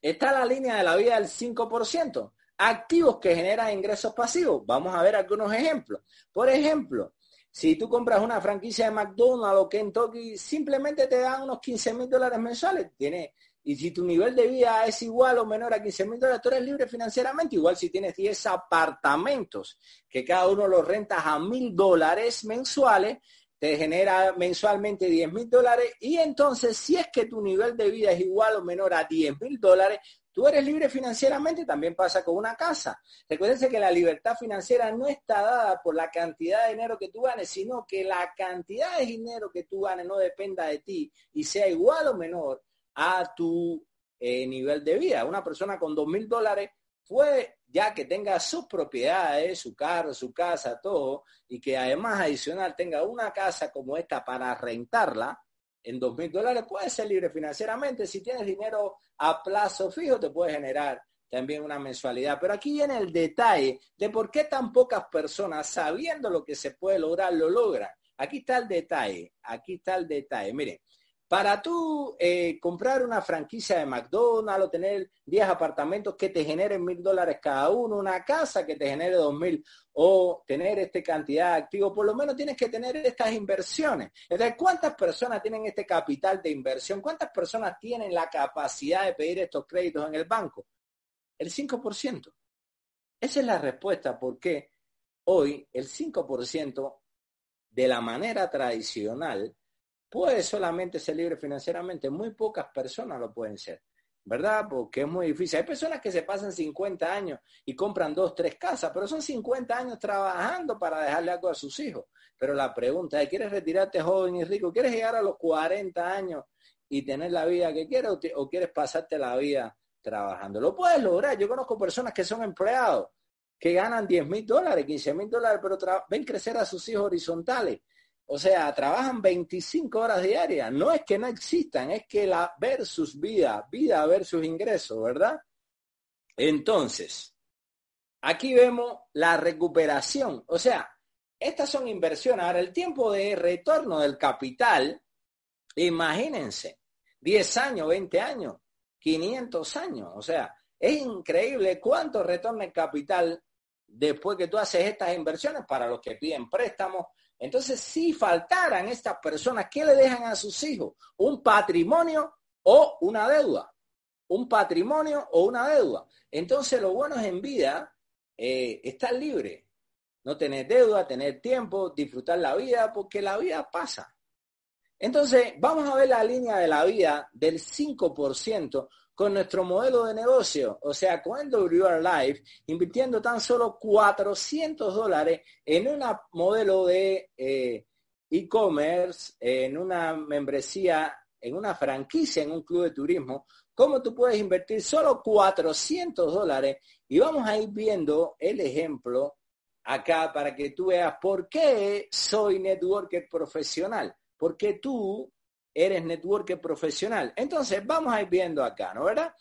está la línea de la vida del 5%. Activos que generan ingresos pasivos. Vamos a ver algunos ejemplos. Por ejemplo, si tú compras una franquicia de McDonald's o Kentucky, simplemente te dan unos 15 mil dólares mensuales. Tiene y si tu nivel de vida es igual o menor a 15 mil dólares, tú eres libre financieramente. Igual si tienes 10 apartamentos que cada uno los rentas a mil dólares mensuales, te genera mensualmente 10 mil dólares. Y entonces, si es que tu nivel de vida es igual o menor a 10 mil dólares, tú eres libre financieramente. También pasa con una casa. Recuérdense que la libertad financiera no está dada por la cantidad de dinero que tú ganes, sino que la cantidad de dinero que tú ganes no dependa de ti y sea igual o menor a tu eh, nivel de vida. Una persona con dos mil dólares fue ya que tenga sus propiedades, su carro, su casa, todo, y que además adicional tenga una casa como esta para rentarla en dos mil dólares, puede ser libre financieramente. Si tienes dinero a plazo fijo, te puede generar también una mensualidad. Pero aquí viene el detalle de por qué tan pocas personas, sabiendo lo que se puede lograr, lo logran. Aquí está el detalle, aquí está el detalle. Miren, para tú eh, comprar una franquicia de McDonald's o tener 10 apartamentos que te generen mil dólares cada uno, una casa que te genere dos mil o tener esta cantidad de activos, por lo menos tienes que tener estas inversiones. Entonces, ¿cuántas personas tienen este capital de inversión? ¿Cuántas personas tienen la capacidad de pedir estos créditos en el banco? El 5%. Esa es la respuesta porque hoy el 5% de la manera tradicional puede solamente ser libre financieramente. Muy pocas personas lo pueden ser, ¿verdad? Porque es muy difícil. Hay personas que se pasan 50 años y compran dos, tres casas, pero son 50 años trabajando para dejarle algo a sus hijos. Pero la pregunta es, ¿quieres retirarte joven y rico? ¿Quieres llegar a los 40 años y tener la vida que quieres o, quieres pasarte la vida trabajando? Lo puedes lograr. Yo conozco personas que son empleados que ganan 10 mil dólares, 15 mil dólares, pero ven crecer a sus hijos horizontales o sea, trabajan 25 horas diarias. No es que no existan, es que la versus vida, vida versus ingreso, ¿verdad? Entonces, aquí vemos la recuperación. O sea, estas son inversiones. Ahora, el tiempo de retorno del capital, imagínense, 10 años, 20 años, 500 años. O sea, es increíble cuánto retorna el capital después que tú haces estas inversiones para los que piden préstamos, entonces, si faltaran estas personas, ¿qué le dejan a sus hijos? Un patrimonio o una deuda. Un patrimonio o una deuda. Entonces, lo bueno es en vida eh, estar libre. No tener deuda, tener tiempo, disfrutar la vida, porque la vida pasa. Entonces, vamos a ver la línea de la vida del 5% con nuestro modelo de negocio, o sea, con WR Life, invirtiendo tan solo 400 dólares en un modelo de eh, e-commerce, en una membresía, en una franquicia, en un club de turismo, cómo tú puedes invertir solo 400 dólares y vamos a ir viendo el ejemplo acá para que tú veas por qué soy networker profesional, porque tú eres networker profesional. Entonces, vamos a ir viendo acá, ¿no? ¿Verdad?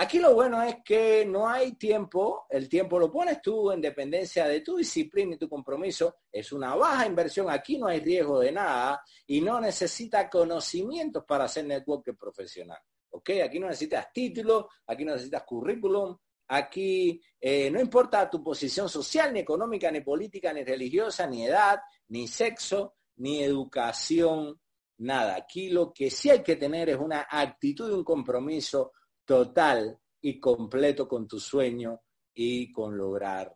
Aquí lo bueno es que no hay tiempo, el tiempo lo pones tú en dependencia de tu disciplina y tu compromiso. Es una baja inversión, aquí no hay riesgo de nada y no necesita conocimientos para ser networker profesional. ¿Ok? Aquí no necesitas título, aquí no necesitas currículum, aquí eh, no importa tu posición social, ni económica, ni política, ni religiosa, ni edad, ni sexo, ni educación nada. Aquí lo que sí hay que tener es una actitud y un compromiso total y completo con tu sueño y con lograr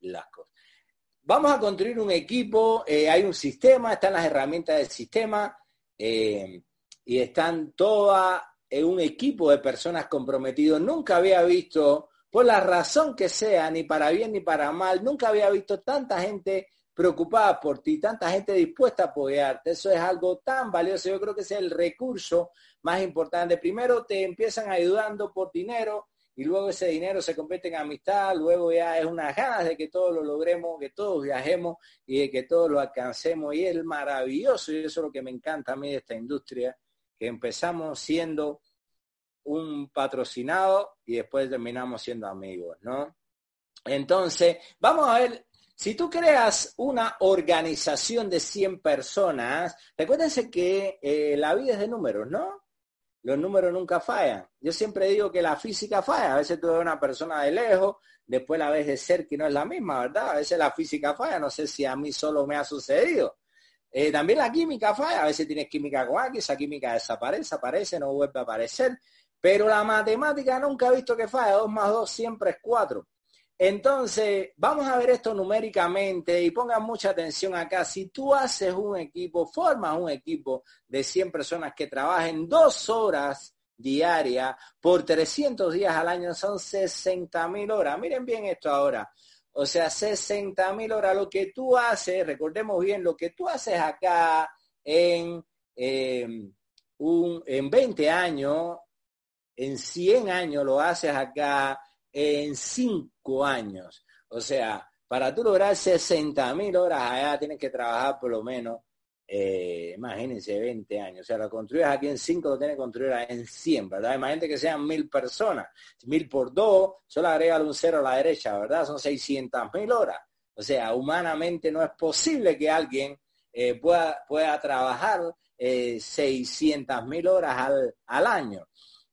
las cosas. Vamos a construir un equipo, eh, hay un sistema, están las herramientas del sistema eh, y están todas en un equipo de personas comprometidos. Nunca había visto, por la razón que sea, ni para bien ni para mal, nunca había visto tanta gente preocupada por ti, tanta gente dispuesta a apoyarte. Eso es algo tan valioso. Yo creo que es el recurso más importante. Primero te empiezan ayudando por dinero y luego ese dinero se convierte en amistad, luego ya es unas ganas de que todos lo logremos, que todos viajemos y de que todos lo alcancemos. Y es maravilloso, y eso es lo que me encanta a mí de esta industria, que empezamos siendo un patrocinado y después terminamos siendo amigos, ¿no? Entonces, vamos a ver si tú creas una organización de 100 personas, recuérdense que eh, la vida es de números, ¿no? Los números nunca fallan. Yo siempre digo que la física falla. A veces tú ves una persona de lejos, después la ves de cerca y no es la misma, ¿verdad? A veces la física falla. No sé si a mí solo me ha sucedido. Eh, también la química falla. A veces tienes química con esa química desaparece, aparece, no vuelve a aparecer. Pero la matemática nunca he visto que falla. Dos más dos siempre es cuatro. Entonces, vamos a ver esto numéricamente y pongan mucha atención acá. Si tú haces un equipo, formas un equipo de 100 personas que trabajen dos horas diarias por 300 días al año, son 60 mil horas. Miren bien esto ahora. O sea, 60 mil horas. Lo que tú haces, recordemos bien, lo que tú haces acá en, em, un, en 20 años, en 100 años lo haces acá en cinco años. O sea, para tú lograr 60 mil horas allá tienes que trabajar por lo menos, eh, imagínense, 20 años. O sea, lo construyes aquí en 5, lo tienes que construir en 100, ¿verdad? Imagínate que sean mil personas. Mil por dos, solo agrega un cero a la derecha, ¿verdad? Son 600 mil horas. O sea, humanamente no es posible que alguien eh, pueda, pueda trabajar eh, 600 mil horas al, al año.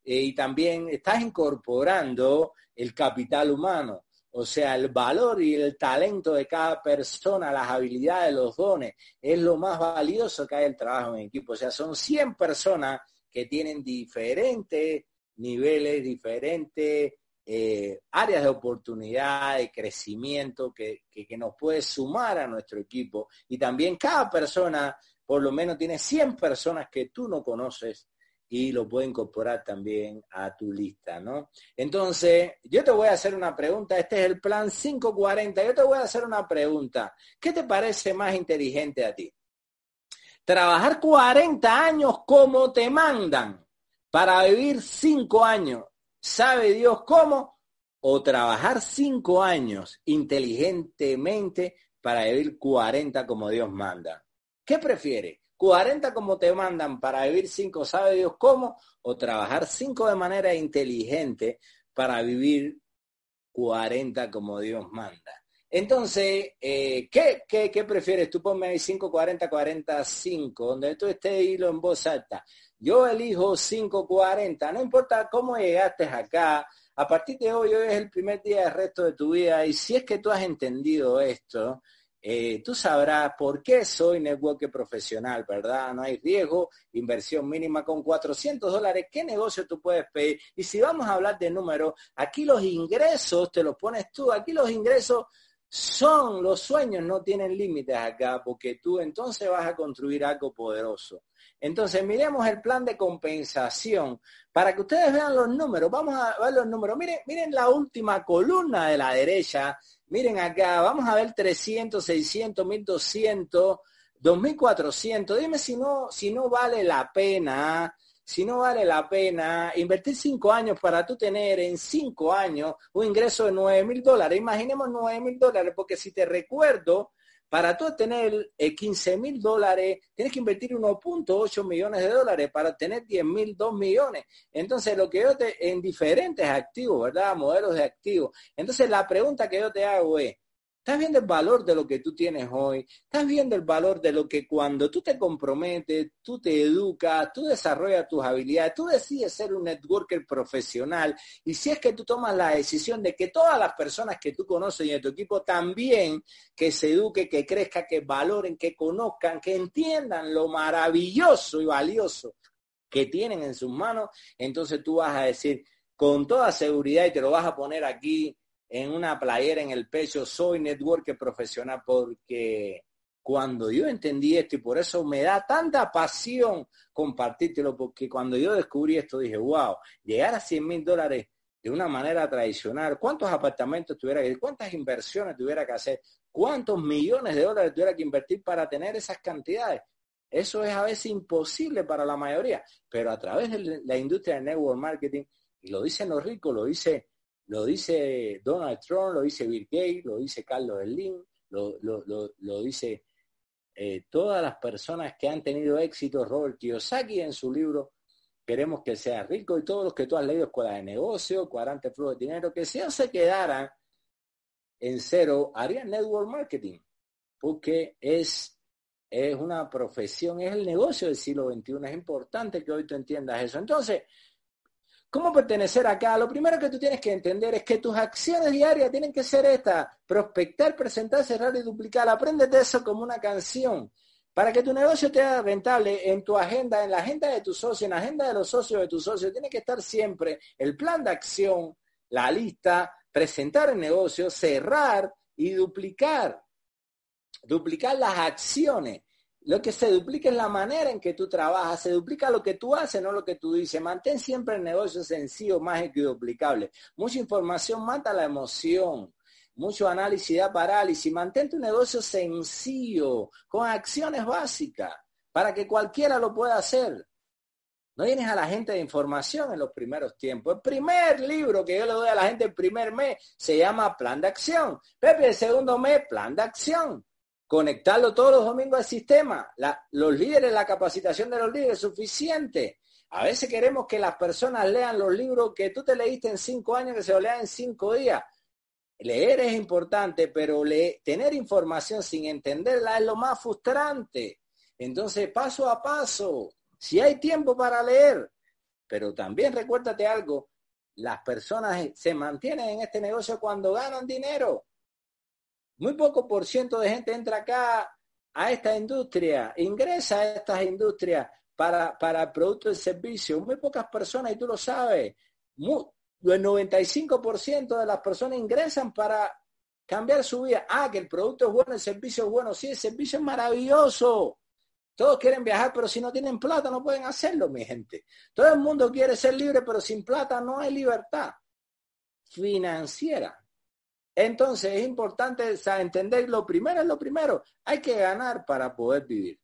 Eh, y también estás incorporando el capital humano, o sea, el valor y el talento de cada persona, las habilidades, los dones, es lo más valioso que hay el trabajo en equipo. O sea, son 100 personas que tienen diferentes niveles, diferentes eh, áreas de oportunidad, de crecimiento que, que, que nos puede sumar a nuestro equipo. Y también cada persona, por lo menos, tiene 100 personas que tú no conoces y lo puede incorporar también a tu lista, ¿no? Entonces, yo te voy a hacer una pregunta, este es el plan 540, yo te voy a hacer una pregunta, ¿qué te parece más inteligente a ti? Trabajar 40 años como te mandan para vivir 5 años, ¿sabe Dios cómo? O trabajar 5 años inteligentemente para vivir 40 como Dios manda. ¿Qué prefiere? 40 como te mandan para vivir 5, ¿sabe Dios cómo? O trabajar 5 de manera inteligente para vivir 40 como Dios manda. Entonces, eh, ¿qué, qué, prefieres? Tú ponme ahí 5, 40, 45, donde tú estés hilo en voz alta. Yo elijo 5, 40, no importa cómo llegaste acá, a partir de hoy, hoy es el primer día del resto de tu vida y si es que tú has entendido esto, eh, tú sabrás por qué soy networker profesional, ¿verdad? No hay riesgo, inversión mínima con 400 dólares. ¿Qué negocio tú puedes pedir? Y si vamos a hablar de números, aquí los ingresos te los pones tú, aquí los ingresos son los sueños, no tienen límites acá, porque tú entonces vas a construir algo poderoso. Entonces, miremos el plan de compensación para que ustedes vean los números. Vamos a ver los números. Miren, miren la última columna de la derecha Miren acá, vamos a ver 300, 600, 1200, 2400. Dime si no, si no vale la pena, si no vale la pena invertir cinco años para tú tener en cinco años un ingreso de 9 mil dólares. Imaginemos 9 mil dólares, porque si te recuerdo, para tú tener 15 eh, mil dólares, tienes que invertir 1.8 millones de dólares para tener 10 mil, 2 millones. Entonces, lo que yo te, en diferentes activos, ¿verdad? Modelos de activos. Entonces, la pregunta que yo te hago es, Estás viendo el valor de lo que tú tienes hoy. Estás viendo el valor de lo que cuando tú te comprometes, tú te educas, tú desarrollas tus habilidades, tú decides ser un networker profesional. Y si es que tú tomas la decisión de que todas las personas que tú conoces y en tu equipo también, que se eduque, que crezca, que valoren, que conozcan, que entiendan lo maravilloso y valioso que tienen en sus manos, entonces tú vas a decir con toda seguridad y te lo vas a poner aquí en una playera en el pecho, soy networker profesional porque cuando yo entendí esto y por eso me da tanta pasión compartírtelo, porque cuando yo descubrí esto dije, wow, llegar a 100 mil dólares de una manera tradicional, ¿cuántos apartamentos tuviera que cuántas inversiones tuviera que hacer? ¿Cuántos millones de dólares tuviera que invertir para tener esas cantidades? Eso es a veces imposible para la mayoría, pero a través de la industria del network marketing, y lo dicen los ricos, lo dice lo dice Donald Trump, lo dice Bill Gates, lo dice Carlos Slim, lo, lo, lo, dice eh, todas las personas que han tenido éxito, Robert Kiyosaki en su libro Queremos que sea rico y todos los que tú has leído, Escuela de Negocio, Cuadrante Flujo de Dinero, que si ellos se quedaran en cero, harían network marketing, porque es, es una profesión, es el negocio del siglo XXI, es importante que hoy tú entiendas eso. Entonces, ¿Cómo pertenecer acá? Lo primero que tú tienes que entender es que tus acciones diarias tienen que ser estas. Prospectar, presentar, cerrar y duplicar. Apréndete eso como una canción. Para que tu negocio te haga rentable en tu agenda, en la agenda de tu socio, en la agenda de los socios de tu socio, tiene que estar siempre el plan de acción, la lista, presentar el negocio, cerrar y duplicar. Duplicar las acciones. Lo que se duplica es la manera en que tú trabajas, se duplica lo que tú haces, no lo que tú dices. Mantén siempre el negocio sencillo, mágico y duplicable. Mucha información mata la emoción. Mucho análisis da parálisis. Mantén tu negocio sencillo, con acciones básicas, para que cualquiera lo pueda hacer. No tienes a la gente de información en los primeros tiempos. El primer libro que yo le doy a la gente el primer mes se llama Plan de Acción. Pepe, el segundo mes, Plan de Acción. Conectarlo todos los domingos al sistema. los líderes, la capacitación de los líderes es suficiente. A veces queremos que las personas lean los libros que tú te leíste en cinco años, que se lo lean en cinco días. Leer es importante, pero tener información sin entenderla es lo más frustrante. Entonces, paso a paso, si hay tiempo para leer, pero también recuérdate algo, las personas se mantienen en este negocio cuando ganan dinero. Muy poco por ciento de gente entra acá a esta industria, ingresa a estas industrias para, para el producto y servicio. Muy pocas personas, y tú lo sabes, el 95% de las personas ingresan para cambiar su vida. Ah, que el producto es bueno, el servicio es bueno. Sí, el servicio es maravilloso. Todos quieren viajar, pero si no tienen plata no pueden hacerlo, mi gente. Todo el mundo quiere ser libre, pero sin plata no hay libertad financiera. Entonces es importante entender lo primero es lo primero. Hay que ganar para poder vivir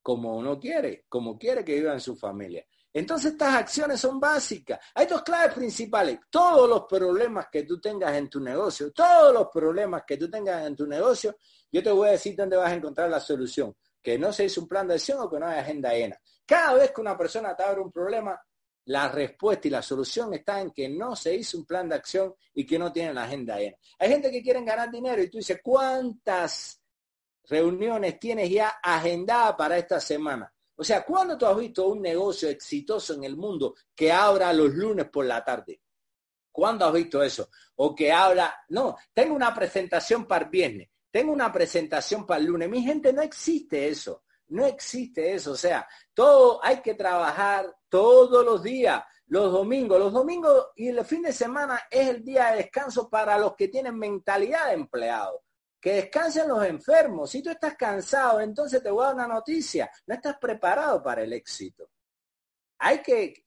como uno quiere, como quiere que viva en su familia. Entonces estas acciones son básicas. Hay dos claves principales. Todos los problemas que tú tengas en tu negocio, todos los problemas que tú tengas en tu negocio, yo te voy a decir dónde vas a encontrar la solución que no se hizo un plan de acción o que no hay agenda ENA. Cada vez que una persona te abre un problema, la respuesta y la solución está en que no se hizo un plan de acción y que no tienen la agenda ENA. Hay gente que quiere ganar dinero y tú dices, ¿cuántas reuniones tienes ya agendadas para esta semana? O sea, ¿cuándo tú has visto un negocio exitoso en el mundo que abra los lunes por la tarde? ¿Cuándo has visto eso? O que habla, no, tengo una presentación para el viernes. Tengo una presentación para el lunes. Mi gente, no existe eso. No existe eso. O sea, todo hay que trabajar todos los días, los domingos. Los domingos y el fin de semana es el día de descanso para los que tienen mentalidad de empleado. Que descansen los enfermos. Si tú estás cansado, entonces te voy a dar una noticia. No estás preparado para el éxito hay que,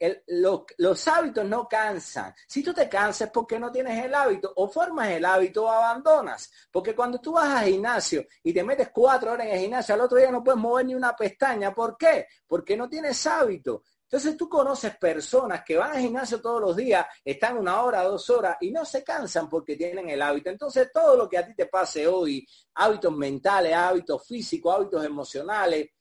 los hábitos no cansan. Si tú te cansas porque no tienes el hábito, o formas el hábito o abandonas. Porque cuando tú vas al gimnasio y te metes cuatro horas en el gimnasio, al otro día no puedes mover ni una pestaña. ¿Por qué? Porque no tienes hábito. Entonces tú conoces personas que van al gimnasio todos los días, están una hora, dos horas y no se cansan porque tienen el hábito. Entonces todo lo que a ti te pase hoy, hábitos mentales, hábitos físicos, hábitos emocionales,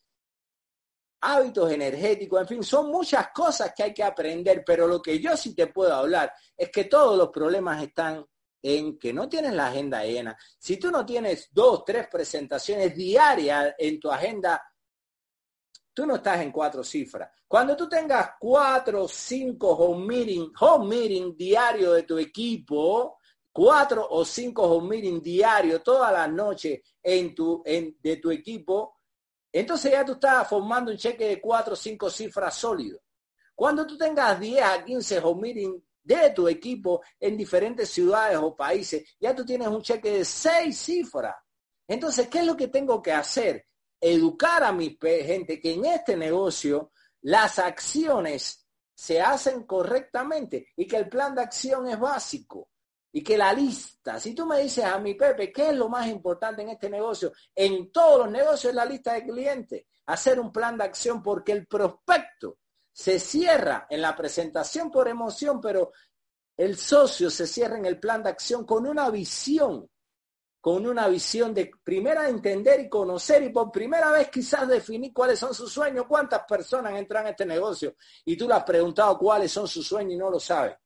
hábitos energéticos, en fin, son muchas cosas que hay que aprender, pero lo que yo sí te puedo hablar es que todos los problemas están en que no tienes la agenda llena. Si tú no tienes dos, tres presentaciones diarias en tu agenda, tú no estás en cuatro cifras. Cuando tú tengas cuatro, cinco home meeting, home meeting diario de tu equipo, cuatro o cinco home meeting diario toda la noche en tu, en, de tu equipo, entonces ya tú estás formando un cheque de cuatro o cinco cifras sólido. Cuando tú tengas 10 a 15 home meeting de tu equipo en diferentes ciudades o países, ya tú tienes un cheque de seis cifras. Entonces, ¿qué es lo que tengo que hacer? Educar a mi gente que en este negocio las acciones se hacen correctamente y que el plan de acción es básico y que la lista, si tú me dices a mi Pepe, ¿qué es lo más importante en este negocio? En todos los negocios es la lista de clientes, hacer un plan de acción porque el prospecto se cierra en la presentación por emoción, pero el socio se cierra en el plan de acción con una visión, con una visión de primera entender y conocer y por primera vez quizás definir cuáles son sus sueños, cuántas personas entran a este negocio y tú le has preguntado cuáles son sus sueños y no lo sabes.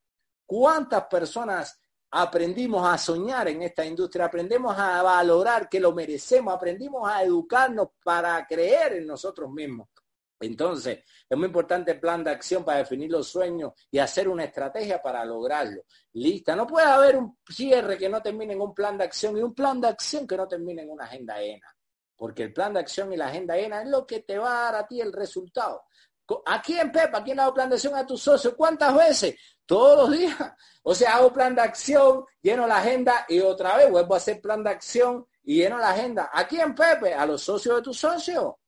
¿Cuántas personas aprendimos a soñar en esta industria, aprendemos a valorar que lo merecemos, aprendimos a educarnos para creer en nosotros mismos. Entonces, es muy importante el plan de acción para definir los sueños y hacer una estrategia para lograrlo. Lista. No puede haber un cierre que no termine en un plan de acción y un plan de acción que no termine en una agenda ENA. Porque el plan de acción y la agenda ENA es lo que te va a dar a ti el resultado. Aquí en Pepa, ¿quién le ha dado plan de acción a tu socio? ¿Cuántas veces? Todos los días. O sea, hago plan de acción, lleno la agenda y otra vez vuelvo a hacer plan de acción y lleno la agenda. ¿A quién, Pepe? A los socios de tu socio.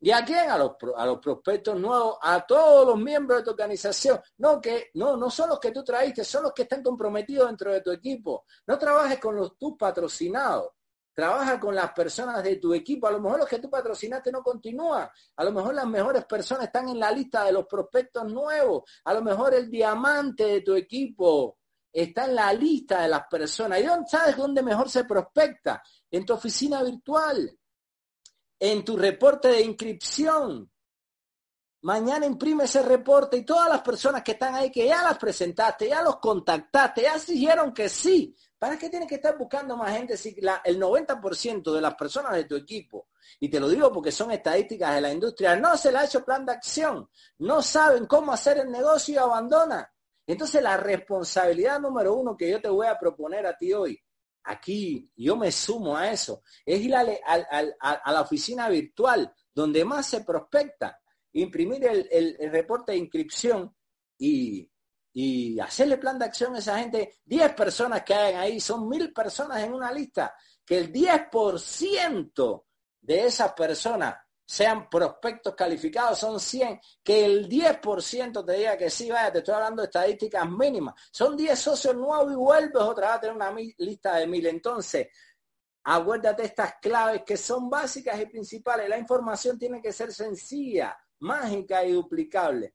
¿Y a quién? A los, a los prospectos nuevos, a todos los miembros de tu organización. No, que, no, no son los que tú traíste, son los que están comprometidos dentro de tu equipo. No trabajes con los tus patrocinados. Trabaja con las personas de tu equipo. A lo mejor los que tú patrocinaste no continúan. A lo mejor las mejores personas están en la lista de los prospectos nuevos. A lo mejor el diamante de tu equipo está en la lista de las personas. ¿Y dónde sabes dónde mejor se prospecta? En tu oficina virtual, en tu reporte de inscripción. Mañana imprime ese reporte y todas las personas que están ahí, que ya las presentaste, ya los contactaste, ya dijeron que sí. ¿Para qué tienes que estar buscando más gente si el 90% de las personas de tu equipo, y te lo digo porque son estadísticas de la industria, no se le ha hecho plan de acción, no saben cómo hacer el negocio y abandonan? Entonces la responsabilidad número uno que yo te voy a proponer a ti hoy, aquí yo me sumo a eso, es ir a, la oficina virtual donde más se prospecta, imprimir el, reporte de inscripción y, y, hacerle plan de acción a esa gente. 10 personas que hay ahí, son mil personas en una lista, que el 10% de esas personas sean prospectos calificados, son 100, que el 10% te diga que sí, vaya, te estoy hablando de estadísticas mínimas, son 10 socios nuevos y vuelves otra vez a tener una lista de mil. Entonces, acuérdate estas claves que son básicas y principales. La información tiene que ser sencilla, mágica y duplicable.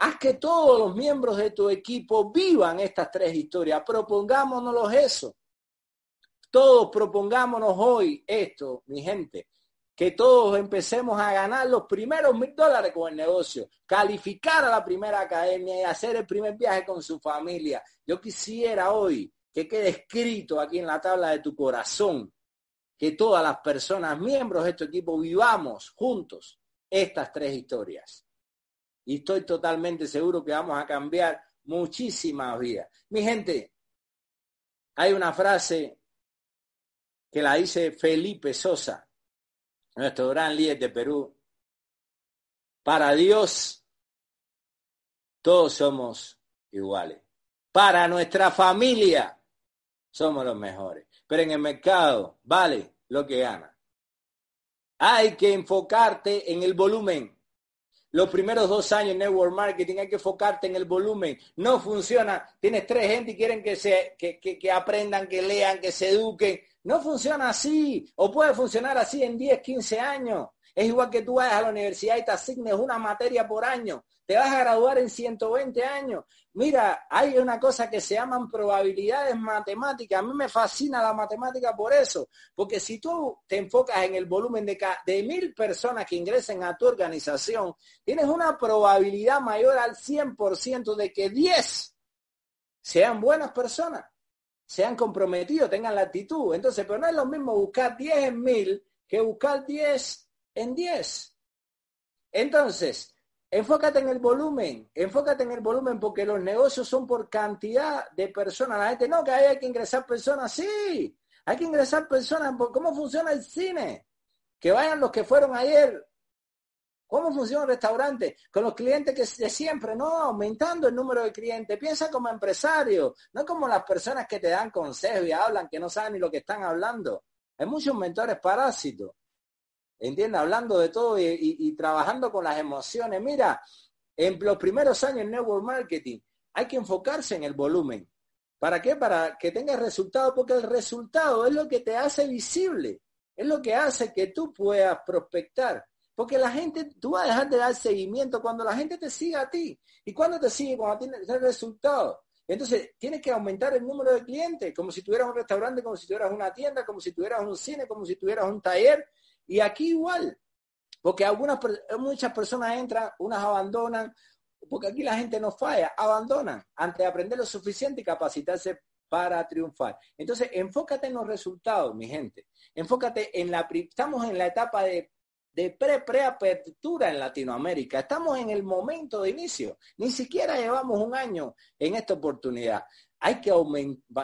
Haz que todos los miembros de tu equipo vivan estas tres historias. Propongámonos eso. Todos propongámonos hoy esto, mi gente que todos empecemos a ganar los primeros mil dólares con el negocio, calificar a la primera academia y hacer el primer viaje con su familia. Yo quisiera hoy que quede escrito aquí en la tabla de tu corazón que todas las personas, miembros de este equipo, vivamos juntos estas tres historias. Y estoy totalmente seguro que vamos a cambiar muchísimas vidas. Mi gente, hay una frase que la dice Felipe Sosa nuestro gran líder de Perú. Para Dios, todos somos iguales. Para nuestra familia, somos los mejores. Pero en el mercado, vale lo que gana. Hay que enfocarte en el volumen. Los primeros dos años en Network Marketing hay que enfocarte en el volumen. No funciona. Tienes tres gente y quieren que, se, que, que aprendan, que lean, que se eduquen. No funciona así, o puede funcionar así en 10, 15 años. Es igual que tú vayas a la universidad y te asignes una materia por año. Te vas a graduar en 120 años. Mira, hay una cosa que se llaman probabilidades matemáticas. A mí me fascina la matemática por eso. Porque si tú te enfocas en el volumen de, de mil personas que ingresen a tu organización, tienes una probabilidad mayor al 100% de que 10 sean buenas personas se han comprometido, tengan la actitud. Entonces, pero no es lo mismo buscar 10 en 1000 que buscar 10 en 10. Entonces, enfócate en el volumen, enfócate en el volumen porque los negocios son por cantidad de personas. La gente, no, que hay que ingresar personas, sí, hay que ingresar personas. ¿Cómo funciona el cine? Que vayan los que fueron ayer ¿Cómo funciona un restaurante? Con los clientes que de siempre, no, aumentando el número de clientes. Piensa como empresario, no como las personas que te dan consejos y hablan que no saben ni lo que están hablando. Hay muchos mentores parásitos, ¿entiendes? Hablando de todo y, trabajando con las emociones. Mira, en los primeros años en Network Marketing hay que enfocarse en el volumen. ¿Para qué? Para que tengas resultado, porque el resultado es lo que te hace visible, es lo que hace que tú puedas prospectar. Porque la gente, tú vas a dejar de dar seguimiento cuando la gente te siga a ti. ¿Y cuando te sigue? Cuando tienes el resultado. Entonces, tienes que aumentar el número de clientes, como si tuvieras un restaurante, como si tuvieras una tienda, como si tuvieras un cine, como si tuvieras un taller. Y aquí igual. Porque algunas, muchas personas entran, unas abandonan, porque aquí la gente no falla, abandonan antes de aprender lo suficiente y capacitarse para triunfar. Entonces, enfócate en los resultados, mi gente. Enfócate en la... Estamos en la etapa de de pre-preapertura en Latinoamérica. Estamos en el momento de inicio. Ni siquiera llevamos un año en esta oportunidad. Hay que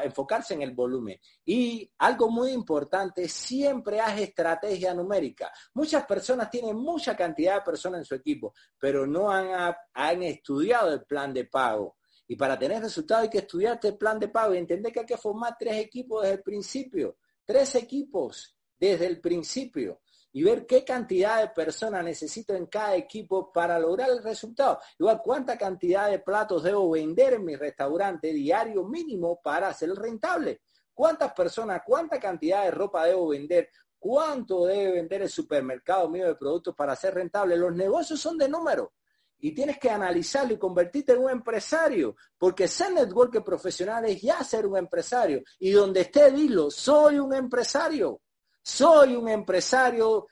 enfocarse en el volumen. Y algo muy importante, siempre haz estrategia numérica. Muchas personas tienen mucha cantidad de personas en su equipo, pero no han, han estudiado el plan de pago. Y para tener resultados hay que estudiarte el plan de pago y entender que hay que formar tres equipos desde el principio. Tres equipos desde el principio y ver qué cantidad de personas necesito en cada equipo para lograr el resultado. Igual cuánta cantidad de platos debo vender en mi restaurante diario mínimo para hacer rentable. cuántas personas, cuánta cantidad de ropa debo vender, cuánto debe vender el supermercado mío de productos para ser rentable. Los negocios son de número y tienes que analizarlo y convertirte en un empresario, porque ser networker profesional es ya ser un empresario. Y donde esté, dilo, soy un empresario, soy un empresario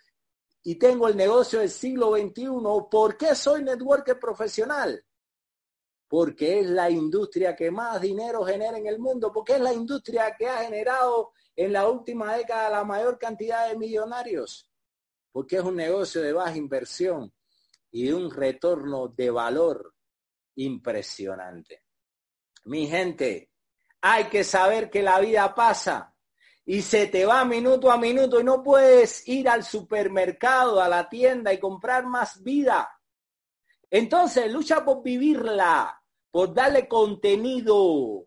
y tengo el negocio del siglo XXI. ¿Por qué soy networker profesional? Porque es la industria que más dinero genera en el mundo, porque es la industria que ha generado en la última década la mayor cantidad de millonarios, porque es un negocio de baja inversión y un retorno de valor impresionante. Mi gente, hay que saber que la vida pasa y se te va minuto a minuto y no puedes ir al supermercado, a la tienda y comprar más vida. Entonces, lucha por vivirla, por darle contenido,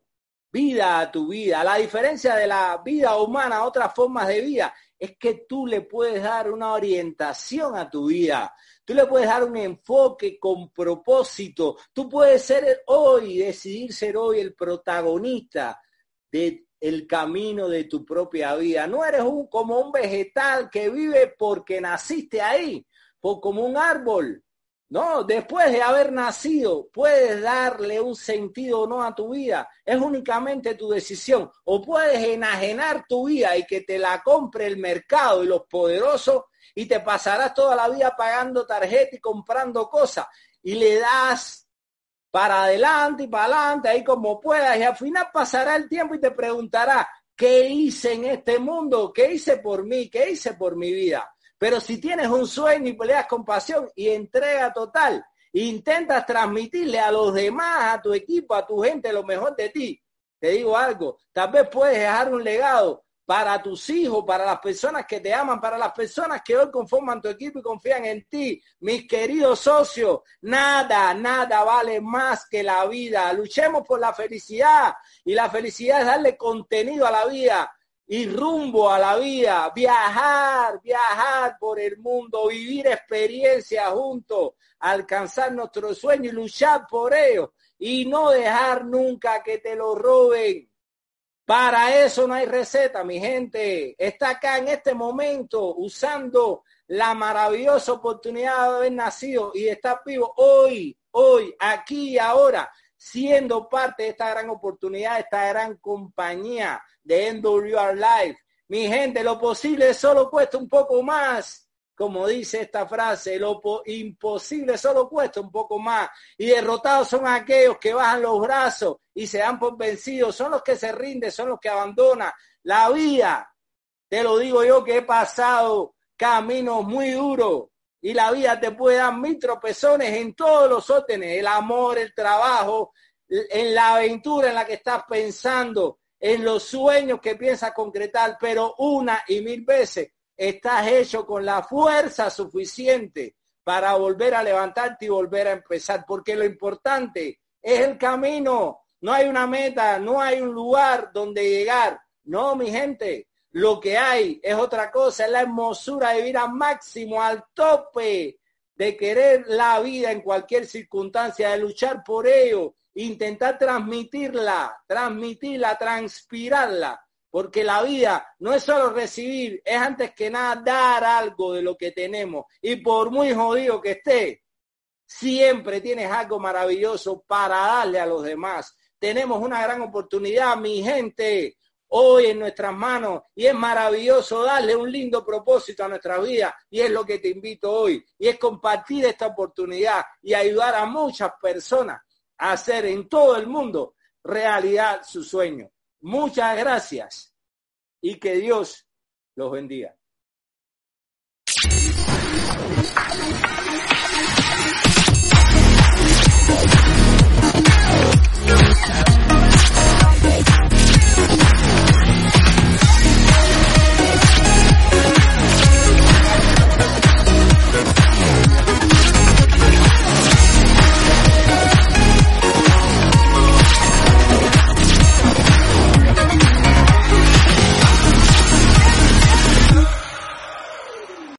vida a tu vida. La diferencia de la vida humana a otras formas de vida es que tú le puedes dar una orientación a tu vida. Tú le puedes dar un enfoque con propósito. Tú puedes ser hoy, decidir ser hoy el protagonista del el camino de tu propia vida. No eres un, como un vegetal que vive porque naciste ahí, o como un árbol. No, después de haber nacido, puedes darle un sentido o no a tu vida. Es únicamente tu decisión. O puedes enajenar tu vida y que te la compre el mercado y los poderosos y te pasarás toda la vida pagando tarjeta y comprando cosas y le das para adelante y para adelante, ahí como puedas, y al final pasará el tiempo y te preguntará, ¿qué hice en este mundo? ¿Qué hice por mí? ¿Qué hice por mi vida? Pero si tienes un sueño y peleas con pasión y entrega total, intentas transmitirle a los demás, a tu equipo, a tu gente lo mejor de ti, te digo algo, tal vez puedes dejar un legado para tus hijos, para las personas que te aman, para las personas que hoy conforman tu equipo y confían en ti. Mis queridos socios, nada, nada vale más que la vida. Luchemos por la felicidad y la felicidad es darle contenido a la vida y rumbo a la vida, viajar, viajar por el mundo, vivir experiencias juntos, alcanzar nuestro sueño y luchar por ello y no dejar nunca que te lo roben. Para eso no hay receta, mi gente. Está acá en este momento usando la maravillosa oportunidad de haber nacido y estar vivo hoy, hoy, aquí y ahora, siendo parte de esta gran oportunidad, esta gran compañía de NWR Life. Mi gente, lo posible solo cuesta un poco más como dice esta frase, lo imposible solo cuesta un poco más. Y derrotados son aquellos que bajan los brazos y se dan por vencidos, son los que se rinden, son los que abandonan la vida. Te lo digo yo que he pasado caminos muy duros y la vida te puede dar mil tropezones en todos los órdenes, el amor, el trabajo, en la aventura en la que estás pensando, en los sueños que piensas concretar, pero una y mil veces estás hecho con la fuerza suficiente para volver a levantarte y volver a empezar, porque lo importante es el camino, no hay una meta, no hay un lugar donde llegar, no, mi gente, lo que hay es otra cosa, es la hermosura de vivir al máximo, al tope, de querer la vida en cualquier circunstancia, de luchar por ello, intentar transmitirla, transmitirla, transpirarla porque la vida no es solo recibir, es antes que nada dar algo de lo que tenemos. Y por muy jodido que esté, siempre tienes algo maravilloso para darle a los demás. Tenemos una gran oportunidad, mi gente, hoy en nuestras manos y es maravilloso darle un lindo propósito a nuestra vida y es lo que te invito hoy y es compartir esta oportunidad y ayudar a muchas personas a hacer en todo el mundo realidad su sueño. Muchas gracias y que Dios los bendiga.